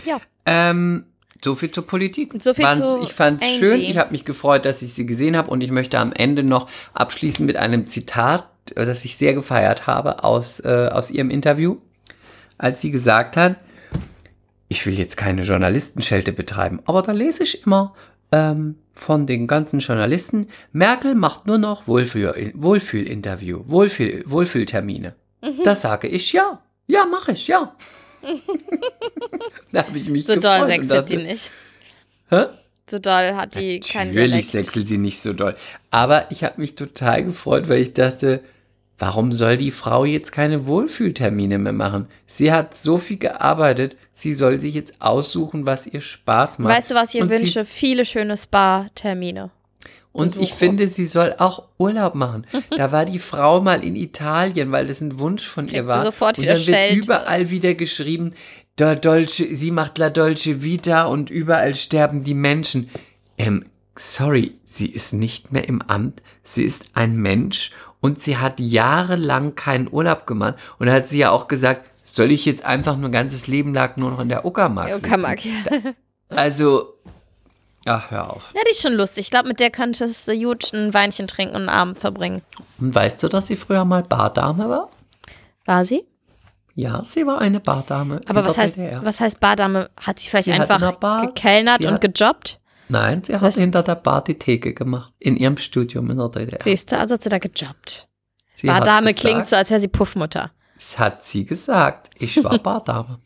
Ja. Ähm, so viel zur Politik. So viel zu ich fand's Angie. schön. Ich habe mich gefreut, dass ich sie gesehen habe und ich möchte am Ende noch abschließen mit einem Zitat, das ich sehr gefeiert habe aus, äh, aus ihrem Interview, als sie gesagt hat, ich will jetzt keine Journalistenschelte betreiben, aber da lese ich immer ähm, von den ganzen Journalisten, Merkel macht nur noch Wohlfühl, Wohlfühlinterview, Wohlfühl, Wohlfühltermine. Mhm. Da sage ich ja. Ja, mache ich, ja. da habe ich mich So gefreut doll und sechselt die nicht. Hä? So doll hat die kein Natürlich Dialekt. sechselt sie nicht so doll. Aber ich habe mich total gefreut, weil ich dachte, warum soll die Frau jetzt keine Wohlfühltermine mehr machen? Sie hat so viel gearbeitet, sie soll sich jetzt aussuchen, was ihr Spaß macht. Weißt du, was ich ihr wünsche? Viele schöne Spa-Termine. Und ich Besuche. finde, sie soll auch Urlaub machen. Da war die Frau mal in Italien, weil das ein Wunsch von ihr Kriegt sie war. sofort und dann wird Schelte. überall wieder geschrieben, Dolce, sie macht La Dolce Vita und überall sterben die Menschen. Ähm, sorry, sie ist nicht mehr im Amt. Sie ist ein Mensch und sie hat jahrelang keinen Urlaub gemacht. Und hat sie ja auch gesagt, soll ich jetzt einfach nur ganzes Leben lang nur noch in der Uckermark sitzen? Uckermark, ja. Also, ach, hör auf. Ja, die ist schon lustig. Ich glaube, mit der könntest du gut ein Weinchen trinken und einen Abend verbringen. Und weißt du, dass sie früher mal Bardame war? War sie? Ja, sie war eine Bardame. Aber was heißt, DDR. was heißt Bardame? Hat sie vielleicht Sie einfach Bar- gekellnert sie und hat- gejobbt? Nein, sie hat Was? hinter der Bar die Theke gemacht. In ihrem Studium in der DDR. Siehst du, also hat sie da gejobbt. Sie Bardame gesagt- klingt so, als wäre sie Puffmutter. Das hat sie gesagt. Ich war Bardame.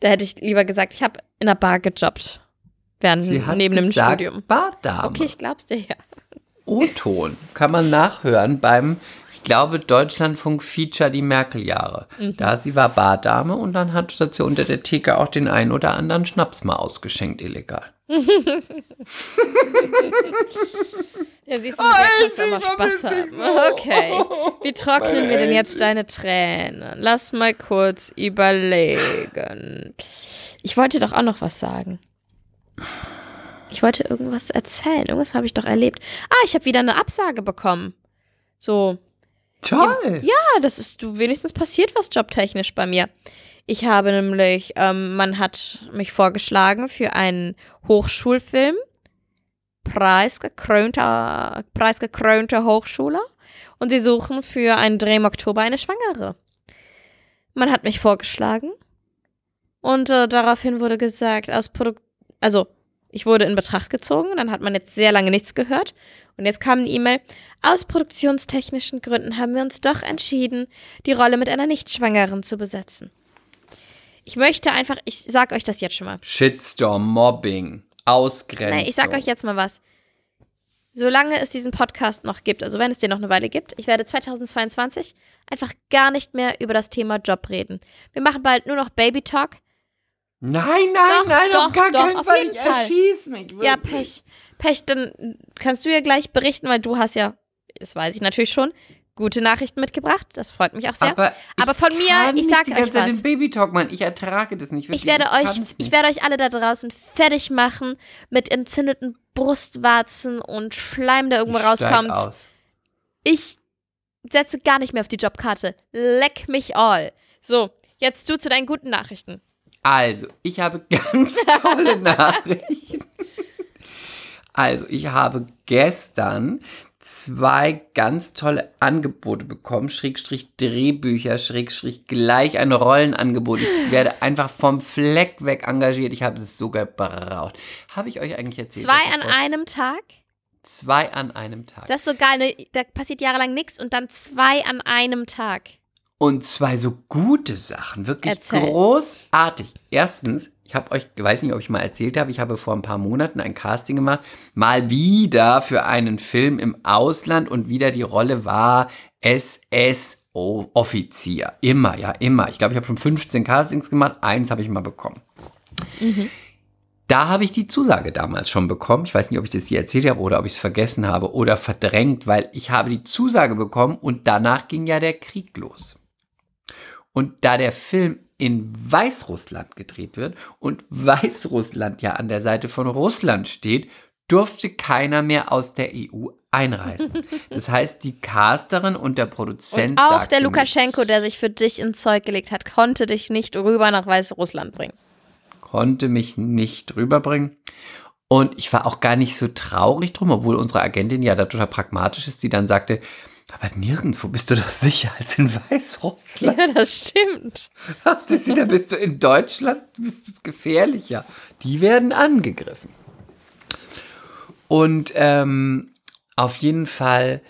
Da hätte ich lieber gesagt, ich habe in der Bar gejobbt. Während Sie hat neben dem gesagt, Studium. Bardame. Okay, ich glaub's dir ja. O-Ton kann man nachhören beim, ich glaube, Deutschlandfunk-Feature die Merkel-Jahre. Mhm. Da sie war Bardame und dann hat sie unter der Theke auch den einen oder anderen Schnaps mal ausgeschenkt, illegal. Ja, siehst du, mit der kannst du auch mal Spaß haben. Okay. Wie trocknen wir denn jetzt deine Tränen? Lass mal kurz überlegen. Ich wollte doch auch noch was sagen. Ich wollte irgendwas erzählen. Irgendwas habe ich doch erlebt. Ah, ich habe wieder eine Absage bekommen. So, Toll! ja, das ist du wenigstens passiert was jobtechnisch bei mir. Ich habe nämlich, ähm, man hat mich vorgeschlagen für einen Hochschulfilm, preisgekrönter, preisgekrönter Hochschule, und sie suchen für einen Dreh im Oktober eine Schwangere. Man hat mich vorgeschlagen und äh, daraufhin wurde gesagt, aus Produkt, also ich wurde in Betracht gezogen, dann hat man jetzt sehr lange nichts gehört und jetzt kam eine E-Mail, aus produktionstechnischen Gründen haben wir uns doch entschieden, die Rolle mit einer Nichtschwangeren zu besetzen. Ich möchte einfach, ich sag euch das jetzt schon mal. Shitstorm, Mobbing, Ausgrenzung. Nein, ich sag euch jetzt mal was. Solange es diesen Podcast noch gibt, also wenn es den noch eine Weile gibt, ich werde 2022 einfach gar nicht mehr über das Thema Job reden. Wir machen bald nur noch Baby Talk. Nein, nein, Doch, nein, doch, auf gar doch, keinen Fall. Ich erschieß mich. Ja, wirklich. Pech. Pech, dann kannst du ja gleich berichten, weil du hast ja, das weiß ich natürlich schon, gute Nachrichten mitgebracht. Das freut mich auch sehr. Aber, Aber ich von mir, ich nicht sag die euch was. den Babytalk, Mann. Ich ertrage das nicht. Wirklich. Ich werde euch, kann's ich werde euch alle da draußen fertig machen mit entzündeten Brustwarzen und Schleim, der irgendwo Ich rauskommt. aus. Ich setze gar nicht mehr auf die Jobkarte. Leck mich all. So, jetzt du zu deinen guten Nachrichten. Also, ich habe ganz tolle Nachrichten. Also, ich habe gestern zwei ganz tolle Angebote bekommen, Schrägstrich Drehbücher, Schrägstrich gleich ein Rollenangebot. Ich werde einfach vom Fleck weg engagiert. Ich habe es so gebraucht. Habe ich euch eigentlich erzählt? Zwei an einem Tag? Zwei an einem Tag. Das ist so geil. Ne? Da passiert jahrelang nichts und dann zwei an einem Tag. Und zwei so gute Sachen, wirklich Erzähl. großartig. Erstens, Ich habe euch, weiß nicht, ob ich mal erzählt habe, ich habe vor ein paar Monaten ein Casting gemacht, mal wieder für einen Film im Ausland und wieder die Rolle war SSO-Offizier. Immer, ja, immer. Ich glaube, ich habe schon 15 Castings gemacht, eins habe ich mal bekommen. Da habe ich die Zusage damals schon bekommen. Ich weiß nicht, ob ich das hier erzählt habe oder ob ich es vergessen habe oder verdrängt, weil ich habe die Zusage bekommen und danach ging ja der Krieg los. Und da der Film in Weißrussland gedreht wird und Weißrussland ja an der Seite von Russland steht, durfte keiner mehr aus der EU einreisen. Das heißt, die Casterin und der Produzent Und auch der Lukaschenko, der sich für dich ins Zeug gelegt hat, konnte dich nicht rüber nach Weißrussland bringen. konnte mich nicht rüberbringen. Und ich war auch gar nicht so traurig drum, obwohl unsere Agentin ja da total pragmatisch ist, die dann sagte, aber nirgendwo bist du doch sicher als in Weißrussland. Ja, das stimmt. Das ist, da bist du in Deutschland, bist du gefährlicher. Die werden angegriffen. Und ähm, auf jeden Fall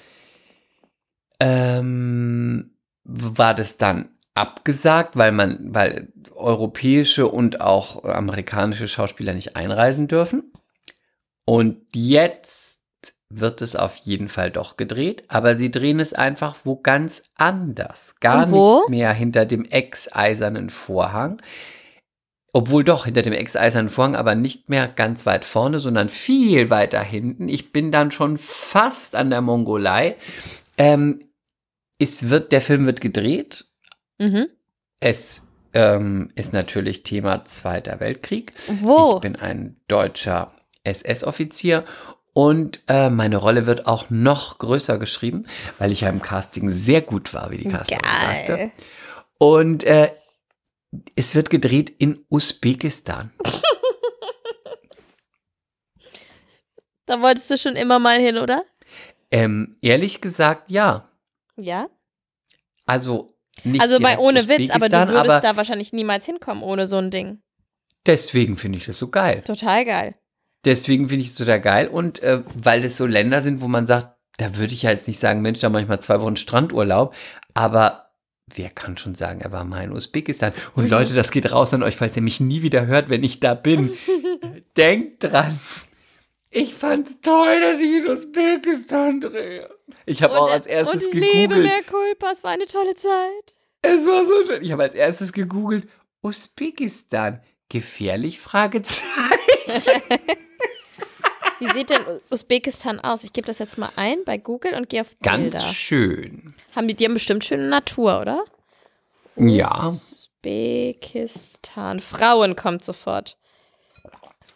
ähm, war das dann abgesagt, weil man, weil europäische und auch amerikanische Schauspieler nicht einreisen dürfen. Und jetzt wird es auf jeden Fall doch gedreht, aber sie drehen es einfach wo ganz anders. Gar nicht mehr hinter dem ex-eisernen Vorhang. Obwohl doch hinter dem ex-eisernen Vorhang, aber nicht mehr ganz weit vorne, sondern viel weiter hinten. Ich bin dann schon fast an der Mongolei. Ähm, es wird, der Film wird gedreht. Mhm. Es ähm, ist natürlich Thema Zweiter Weltkrieg. Wo? Ich bin ein deutscher SS-Offizier und äh, meine Rolle wird auch noch größer geschrieben, weil ich ja im Casting sehr gut war, wie die Casterin sagte. Geil. Und äh, es wird gedreht in Usbekistan. Da wolltest du schon immer mal hin, oder? Ähm, ehrlich gesagt, ja. Ja. Also nicht Also bei ohne Witz, aber du würdest aber da wahrscheinlich niemals hinkommen ohne so ein Ding. deswegen finde ich das so geil. Total geil. Deswegen finde ich es total geil und äh, weil das so Länder sind, wo man sagt, da würde ich ja jetzt nicht sagen, Mensch, da mache ich mal zwei Wochen Strandurlaub, aber wer kann schon sagen, er war mal in Usbekistan. Und Mhm. Leute, das geht raus an euch, falls ihr mich nie wieder hört, wenn ich da bin. Denkt dran. Ich fand's toll, dass ich in Usbekistan drehe. Ich habe auch als erstes und ich liebe mehr Culpa, es war eine tolle Zeit. Es war so schön. Ich habe als erstes gegoogelt, Usbekistan. Gefährlich? Fragezeichen. Wie sieht denn Usbekistan aus? Ich gebe das jetzt mal ein bei Google und gehe auf Ganz Bilder. schön. Haben die, die haben bestimmt schöne Natur, oder? Ja. Usbekistan. Frauen kommt sofort.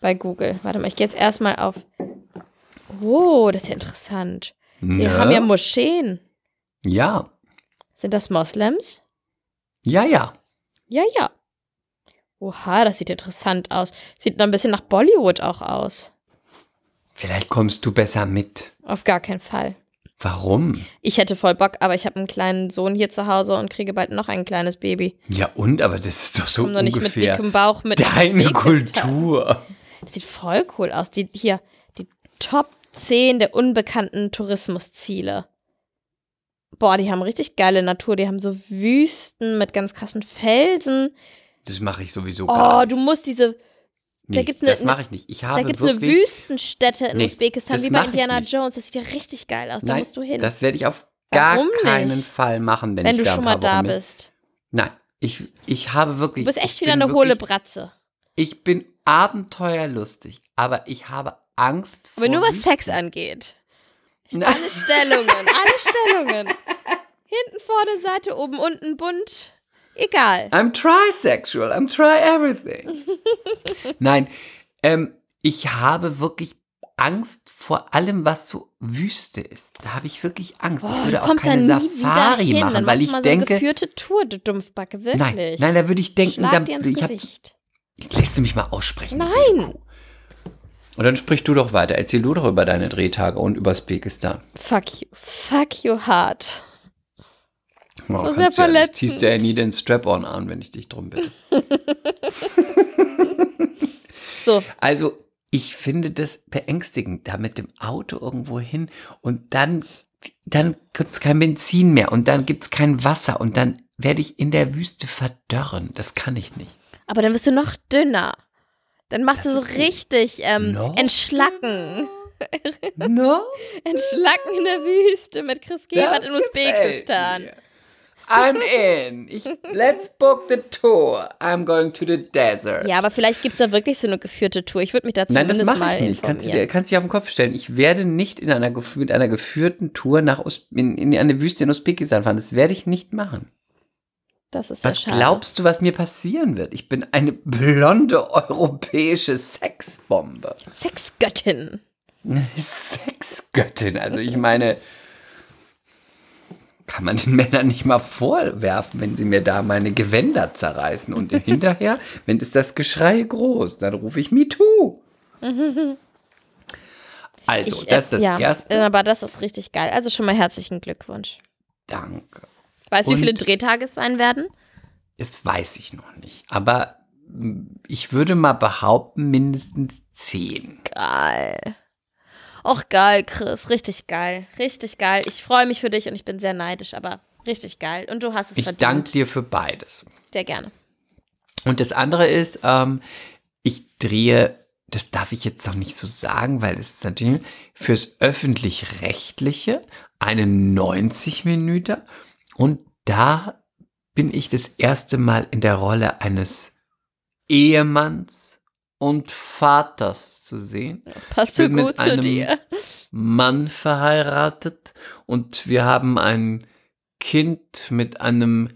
Bei Google. Warte mal, ich gehe jetzt erstmal auf. Oh, das ist ja interessant. Die Ne? haben ja Moscheen. ja. Sind das Moslems? Ja, ja. Ja, ja. Oha, das sieht interessant aus. Sieht noch ein bisschen nach Bollywood auch aus. Vielleicht kommst du besser mit. Auf gar keinen Fall. Warum? Ich hätte voll Bock, aber ich habe einen kleinen Sohn hier zu Hause und kriege bald noch ein kleines Baby. Ja, und? Aber das ist doch so Komm doch nicht mit ungefähr dickem Bauch mit deine. Kultur. Das sieht voll cool aus. Die, hier, die Top 10 der unbekannten Tourismusziele. Boah, die haben richtig geile Natur. Die haben so Wüsten mit ganz krassen Felsen. Das mache ich sowieso gar Oh, nicht. du musst diese. Nee, gibt's ne- das mache ich nicht. Ich habe Da gibt es eine Wüstenstätte in Nee, Usbekistan, wie bei Indiana. Jones. Das sieht ja richtig geil aus. Da Nein, musst du hin, das werde ich auf gar Warum keinen nicht? Fall machen, wenn, wenn ich du da schon mal da bin. bist. Nein, ich, ich habe wirklich. Du bist echt wieder eine hohle wirklich- Bratze. Ich bin abenteuerlustig, aber ich habe Angst vor. Aber nur was. Sex angeht. Alle Stellungen, alle Stellungen. Hinten, vorne, Seite, oben, unten, bunt. Egal. I'm trisexual, I'm try everything. Nein, ähm, ich habe wirklich Angst vor allem, was so Wüste ist. Da habe ich wirklich Angst. Boah, ich du würde auch keine Safari hin. machen, Dann weil ich mal denke, so eine geführte Tour, du Dumpfbacke, wirklich. nein, nein, da würde ich denken, Schlag da, dir ins ich hab, Gesicht. lässt du mich mal aussprechen. Nein. Und dann sprich du doch weiter. Erzähl du doch über deine Drehtage und über Usbekistan. Fuck you. Fuck you hard. Oh, war sehr ja verletzend. Ziehst ja nie den Strap-on an, wenn ich dich drum bitte. So, Also, ich finde das beängstigend, da mit dem Auto irgendwo hin und dann, dann gibt es kein Benzin mehr und dann gibt es kein Wasser und dann werde ich in der Wüste verdörren. Das kann ich nicht. aber dann wirst du noch dünner. Dann machst Das du so richtig ähm, No. entschlacken. No? Entschlacken in der Wüste mit Chris Gebert in Das Usbekistan. gefällt mir. I'm in. Ich, let's book the tour. I'm going to the desert. Ja, aber vielleicht gibt es da wirklich so eine geführte Tour. Ich würde mich dazu Nein, das mache ich nicht. Kannst du dir, kannst dich auf den Kopf stellen. Ich werde nicht in einer, mit einer geführten Tour nach Us in, in eine Wüste in Usbekistan fahren. Das werde ich nicht machen. Das ist ja Was schade. glaubst du, was mir passieren wird? Ich bin eine blonde europäische Sexbombe. Sexgöttin. Sexgöttin. Also ich meine, kann man den Männern nicht mal vorwerfen, wenn sie mir da meine Gewänder zerreißen. Und hinterher, wenn ist das Geschrei groß, dann rufe ich MeToo. Also, Ich, äh, das ist das ja, Erste. äh, Aber das ist richtig geil. Also schon mal herzlichen Glückwunsch. Danke. Weißt du, wie viele Drehtage es sein werden? Das weiß ich noch nicht. Aber mm, ich würde mal behaupten, mindestens zehn. Geil. Och, geil, Chris. Richtig geil. Richtig geil. Ich freue mich für dich und ich bin sehr neidisch, aber richtig geil. Und du hast es Ich verdient. danke dir für beides. Sehr gerne. Und das andere ist, ähm, ich drehe, das darf ich jetzt noch nicht so sagen, weil es ist natürlich fürs öffentlich-rechtliche eine 90 Minuten und da bin ich das erste Mal in der Rolle eines Ehemanns und Vaters zu sehen. Das passt so gut zu einem dir. Mann verheiratet und wir haben ein Kind mit einem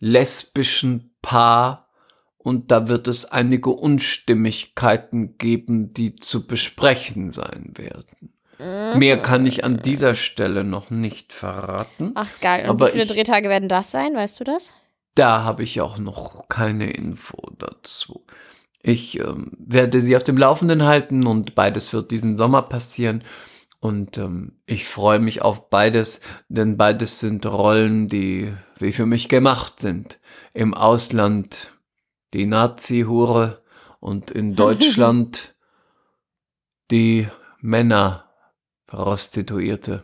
lesbischen Paar und da wird es einige Unstimmigkeiten geben, die zu besprechen sein werden. Mehr kann ich an dieser Stelle noch nicht verraten. Ach, geil. Und Aber wie viele ich- Drehtage werden das sein? Weißt du das? Da habe ich auch noch keine Info dazu. Ich ähm, werde sie auf dem Laufenden halten und beides wird diesen Sommer passieren. Und ähm, ich freue mich auf beides, denn beides sind Rollen, die wie für mich gemacht sind. Im Ausland die Nazi-Hure und in Deutschland die Männer-Prostituierte.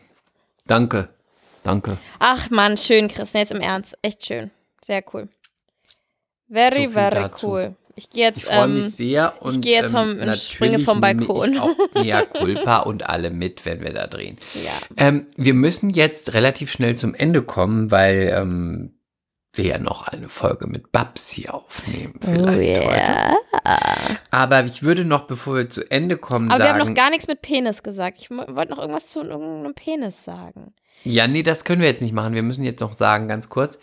Danke, danke. Ach, Mann, schön, Chris. Nee, Jetzt im Ernst. Echt schön. Sehr cool. Very, So very dazu. cool. Ich gehe jetzt. Ich freue ähm, mich sehr und gehe jetzt vom- ähm, springe vom Balkon. Ich auch Mea Culpa und alle mit, wenn wir da drehen. ja. Ähm, wir müssen jetzt relativ schnell zum Ende kommen, weil ähm, wir ja noch eine Folge mit Babsi aufnehmen Oh, vielleicht heute. yeah. Aber ich würde noch, bevor wir zu Ende kommen, Aber wir sagen. haben noch gar nichts mit Penis gesagt. Ich wollte noch irgendwas zu irgendeinem Penis sagen. Ja, nee, das können wir jetzt nicht machen. Wir müssen jetzt noch sagen, ganz kurz.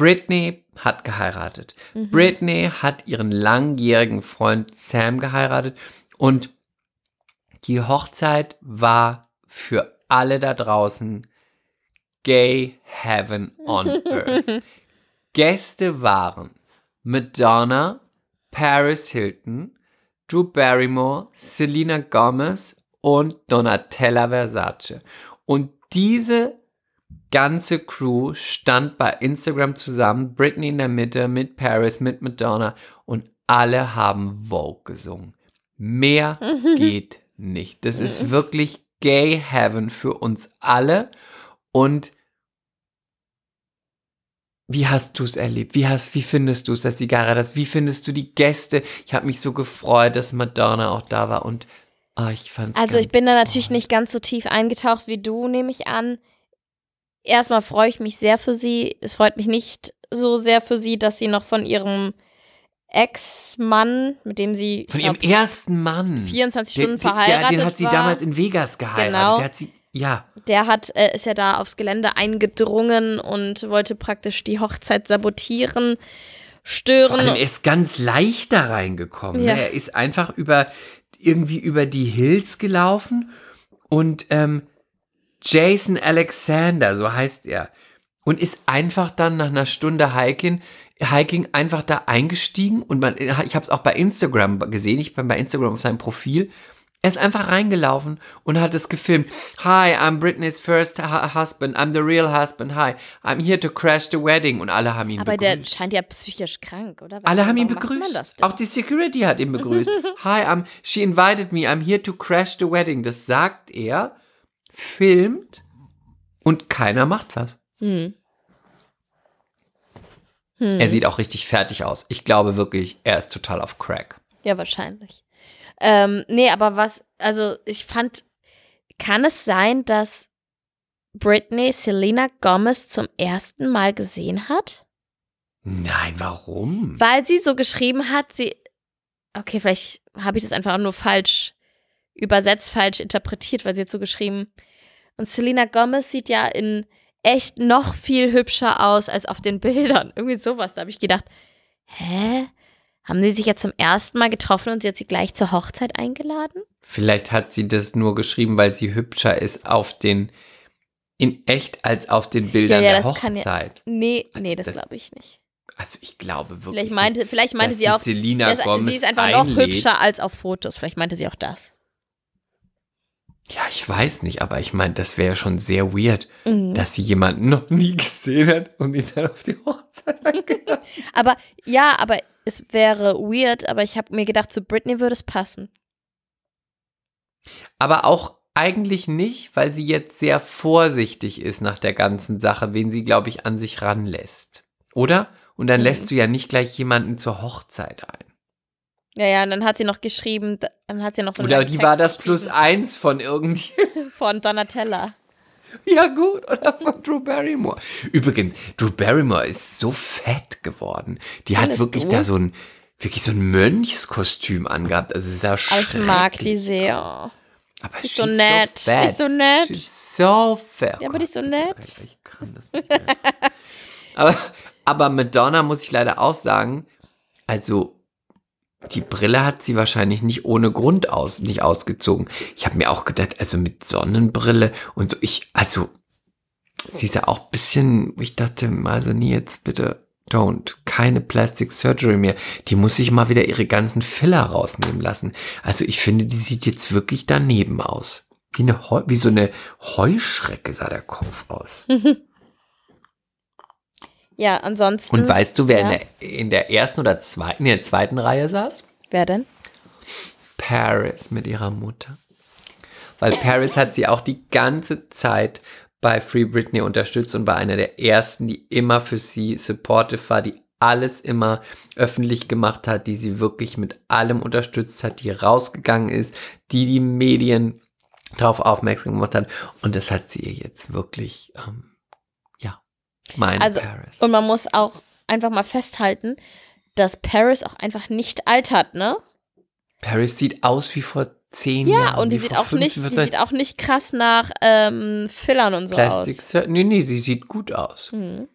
Britney hat geheiratet. Mhm. Britney hat ihren langjährigen Freund Sam geheiratet und die Hochzeit war für alle da draußen Gay Heaven on Earth. Gäste waren Madonna, Paris Hilton, Drew Barrymore, Selena Gomez und Donatella Versace. Und diese ganze Crew stand bei Instagram zusammen, Britney in der Mitte, mit Paris, mit Madonna und alle haben Vogue gesungen. Mehr geht nicht. Das ist wirklich Gay Heaven für uns alle und wie hast du es erlebt? Wie, hast, wie findest du es, dass sie geheiratet hast? Wie findest du die Gäste? Ich habe mich so gefreut, dass Madonna auch da war und ah, ich fand es Also ich bin da natürlich nicht ganz so tief eingetaucht wie du, nehme ich an. Erstmal freue ich mich sehr für sie. Es freut mich nicht so sehr für sie, dass sie noch von ihrem Ex-Mann, mit dem sie Von glaub, ihrem ersten Mann. 24 Den- Stunden den- verheiratet Der, den hat sie war. damals in Vegas geheiratet. Genau. Der hat sie, ja. der hat, äh, ist ja da aufs Gelände eingedrungen und wollte praktisch die Hochzeit sabotieren, Vor stören. allem, er ist ganz leicht da reingekommen. Ja. Ne? Er ist einfach über, irgendwie über die Hills gelaufen und ähm, Jason Alexander, so heißt er, und ist einfach dann nach einer Stunde Hiking, Hiking einfach da eingestiegen und man, ich habe es auch bei Instagram gesehen, ich bin bei Instagram auf seinem Profil, er ist einfach reingelaufen und hat es gefilmt. Hi, I'm Britney's first hu- husband. I'm the real husband. Hi, I'm here to crash the wedding. Und alle haben ihn aber begrüßt. der scheint ja psychisch krank, oder? Alle haben ihn begrüßt. Auch die Security hat ihn begrüßt. Hi, I'm, she invited me. I'm here to crash the wedding. Das sagt er, filmt und keiner macht was. Hm. Er sieht auch richtig fertig aus. Ich glaube wirklich, er ist total auf Crack. Ja, wahrscheinlich. Ähm, nee, aber was, also ich fand, kann es sein, dass Britney Selena Gomez zum ersten Mal gesehen hat? Nein, warum? Weil sie so geschrieben hat, sie, okay, vielleicht habe ich das einfach nur falsch übersetzt, falsch interpretiert, weil sie hat so geschrieben. Und Selena Gomez sieht ja in echt noch viel hübscher aus als auf den Bildern. Irgendwie sowas. Da habe ich gedacht, hä? Haben die sich ja zum ersten Mal getroffen und sie hat sie gleich zur Hochzeit eingeladen? Vielleicht hat sie das nur geschrieben, weil sie hübscher ist auf den in echt als auf den Bildern Ja, ja, der das kann ja- Hochzeit. Nee, Also nee, das, das- glaube ich nicht. Also ich glaube wirklich. Vielleicht meinte, vielleicht meinte dass sie auch, Selena dass Gomez sie ist einfach noch einlädt. hübscher als auf Fotos. Vielleicht meinte sie auch das. Ja, ich weiß nicht, aber ich meine, das wäre schon sehr weird, Mhm. dass sie jemanden noch nie gesehen hat und ihn dann auf die Hochzeit eingeladen Aber ja, aber es wäre weird, aber ich habe mir gedacht, zu Britney würde es passen. Aber auch eigentlich nicht, weil sie jetzt sehr vorsichtig ist nach der ganzen Sache, wen sie, glaube ich, an sich ranlässt. Oder? Und dann Mhm. lässt du ja nicht gleich jemanden zur Hochzeit ein. Ja, ja, und dann hat sie noch geschrieben, dann hat sie noch so Oder die war das plus eins von irgendjemandem. von Donatella. Ja, gut. Oder von Drew Barrymore. Übrigens, Drew Barrymore ist so fett geworden. Die hat Findest wirklich du? da so ein, wirklich so ein Mönchskostüm angehabt. Also, es ist ja Aber ich mag die sehr. Aber Die ist so nett. So die ist so nett. She's so fair. Ja, aber die ist so nett. Ich kann das nicht. aber, aber Madonna muss ich leider auch sagen, also die Brille hat sie wahrscheinlich nicht ohne Grund aus, nicht ausgezogen. Ich habe mir auch gedacht, also mit Sonnenbrille und so, ich, also sie ist ja auch ein bisschen, ich dachte, also nie jetzt bitte, don't, keine Plastic Surgery mehr. Die muss sich mal wieder ihre ganzen Filler rausnehmen lassen. Also ich finde, die sieht jetzt wirklich daneben aus. Wie, eine Heu wie so eine Heuschrecke sah der Kopf aus. Ja, ansonsten. Und weißt du, wer ja. in, der, in der ersten oder zweiten, in der zweiten Reihe saß? Wer denn? Paris mit ihrer Mutter. Weil Paris hat sie auch die ganze Zeit bei Free Britney unterstützt und war einer der ersten, die immer für sie supportive war, die alles immer öffentlich gemacht hat, die sie wirklich mit allem unterstützt hat, die rausgegangen ist, die die Medien darauf aufmerksam gemacht hat. Und das hat sie ihr jetzt wirklich, ähm, ja, mein Also, Paris. Und man muss auch einfach mal festhalten, dass Paris auch einfach nicht altert, ne? Paris sieht aus wie vor zehn Jahren. Ja, und die sieht auch nicht, die sieht auch nicht krass nach ähm, Fillern und so Plastic aus. Nee, nee, sie sieht gut aus. Hm.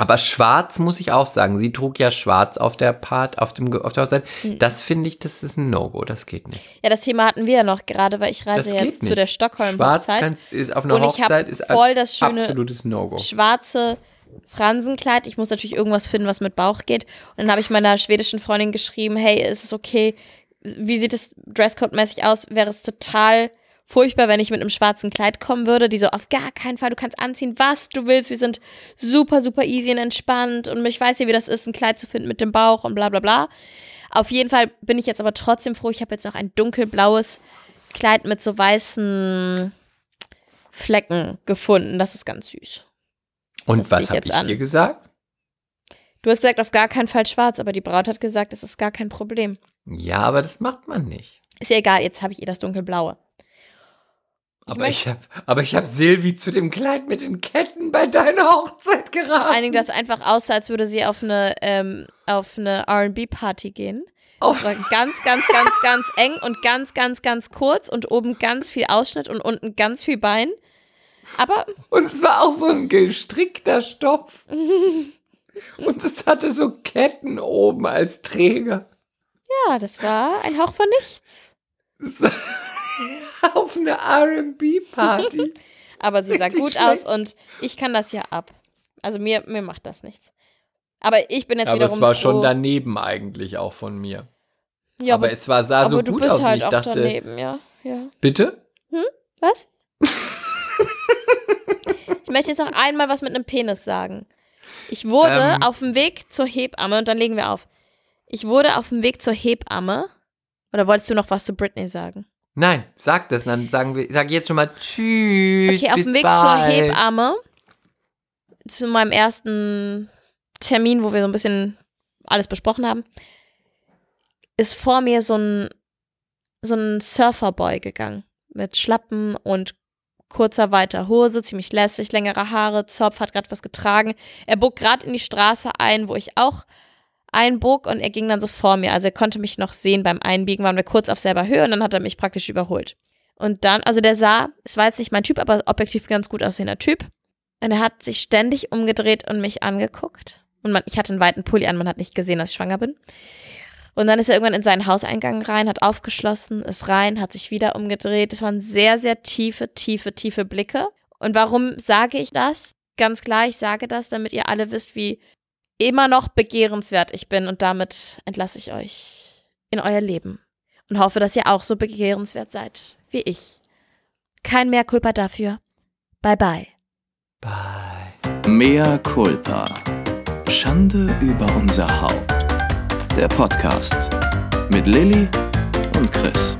Aber schwarz muss ich auch sagen. Sie trug ja schwarz auf der Part, auf, dem, auf der Hochzeit. Mhm. Das finde ich, das ist ein No-Go. Das geht nicht. Ja, das Thema hatten wir ja noch gerade, weil ich reise jetzt nicht. zu der Schwarz Stockholm-Hochzeit. kannst, ist auf einer Und Hochzeit ist voll das schöne absolutes No-Go. schwarze Fransenkleid. Ich muss natürlich irgendwas finden, was mit Bauch geht. Und dann habe ich meiner schwedischen Freundin geschrieben, hey, ist es okay? Wie sieht es Dresscode-mäßig aus? Wäre es total furchtbar, wenn ich mit einem schwarzen Kleid kommen würde? Die so, auf gar keinen Fall, du kannst anziehen, was du willst. Wir sind super, super easy und entspannt. Und ich weiß ja, wie das ist, ein Kleid zu finden mit dem Bauch und bla bla bla. Auf jeden Fall bin ich jetzt aber trotzdem froh. Ich habe jetzt noch ein dunkelblaues Kleid mit so weißen Flecken gefunden. Das ist ganz süß. Und das was ich habe ich an. dir gesagt? Du hast gesagt, auf gar keinen Fall schwarz, aber die Braut hat gesagt, das ist gar kein Problem. Ja, aber das macht man nicht. Ist ja egal, jetzt habe ich ihr das dunkelblaue. Aber ich habe aber ich habe Silvi zu dem Kleid mit den Ketten bei deiner Hochzeit Vor geraten. allen Dingen, das einfach aussah, als würde sie auf eine, ähm, auf eine RB-Party gehen. Auf- Das war ganz, ganz, ganz, ganz eng und ganz, ganz, ganz kurz und oben ganz viel Ausschnitt und unten ganz viel Bein. Aber Und es war auch so ein gestrickter Stoff. Und es hatte so Ketten oben als Träger. ja, das war ein Hauch von nichts. Das war auf eine R&B-Party. Aber sie sah Richtig gut schlecht. aus und ich kann das ja ab. Also mir, mir macht das nichts. Aber ich bin jetzt Aber wiederum es war schon daneben eigentlich auch von mir. Ja, aber, es war, sah aber so du gut bist aus. halt ich auch dachte, daneben, ja. ja. bitte? Was? ich möchte jetzt noch einmal was mit einem Penis sagen. Ich wurde Ähm. auf dem Weg zur Hebamme, und dann legen wir auf. Ich wurde auf dem Weg zur Hebamme. Oder wolltest du noch was zu Britney sagen? Nein, sag das, dann sagen wir, sag jetzt schon mal Tschüss. Okay, auf dem Weg bald. zur Hebamme, zu meinem ersten Termin, wo wir so ein bisschen alles besprochen haben, ist vor mir so ein, so ein Surferboy gegangen. Mit Schlappen und kurzer weiter Hose, ziemlich lässig, längere Haare, Zopf, hat gerade was getragen. Er bog gerade in die Straße ein, wo ich auch einbog und er ging dann so vor mir. Also er konnte mich noch sehen beim Einbiegen, waren wir kurz auf selber Höhe und dann hat er mich praktisch überholt. Und dann, also der sah, es war jetzt nicht mein Typ, aber objektiv ganz gut aussehender Typ. Und er hat sich ständig umgedreht und mich angeguckt. Und man, ich hatte einen weiten Pulli an, man hat nicht gesehen, dass ich schwanger bin. Und dann ist er irgendwann in seinen Hauseingang rein, hat aufgeschlossen, ist rein, hat sich wieder umgedreht. Das waren sehr, sehr tiefe, tiefe, tiefe Blicke. Und warum sage ich das? Ganz klar, ich sage das, damit ihr alle wisst, wie immer noch begehrenswert ich bin. Und damit entlasse ich euch in euer Leben. Und hoffe, dass ihr auch so begehrenswert seid wie ich. Kein mehr Culpa dafür. Bye bye. Bye. Mea culpa. Schande über unser Haupt. Der Podcast mit Lilly und Chris.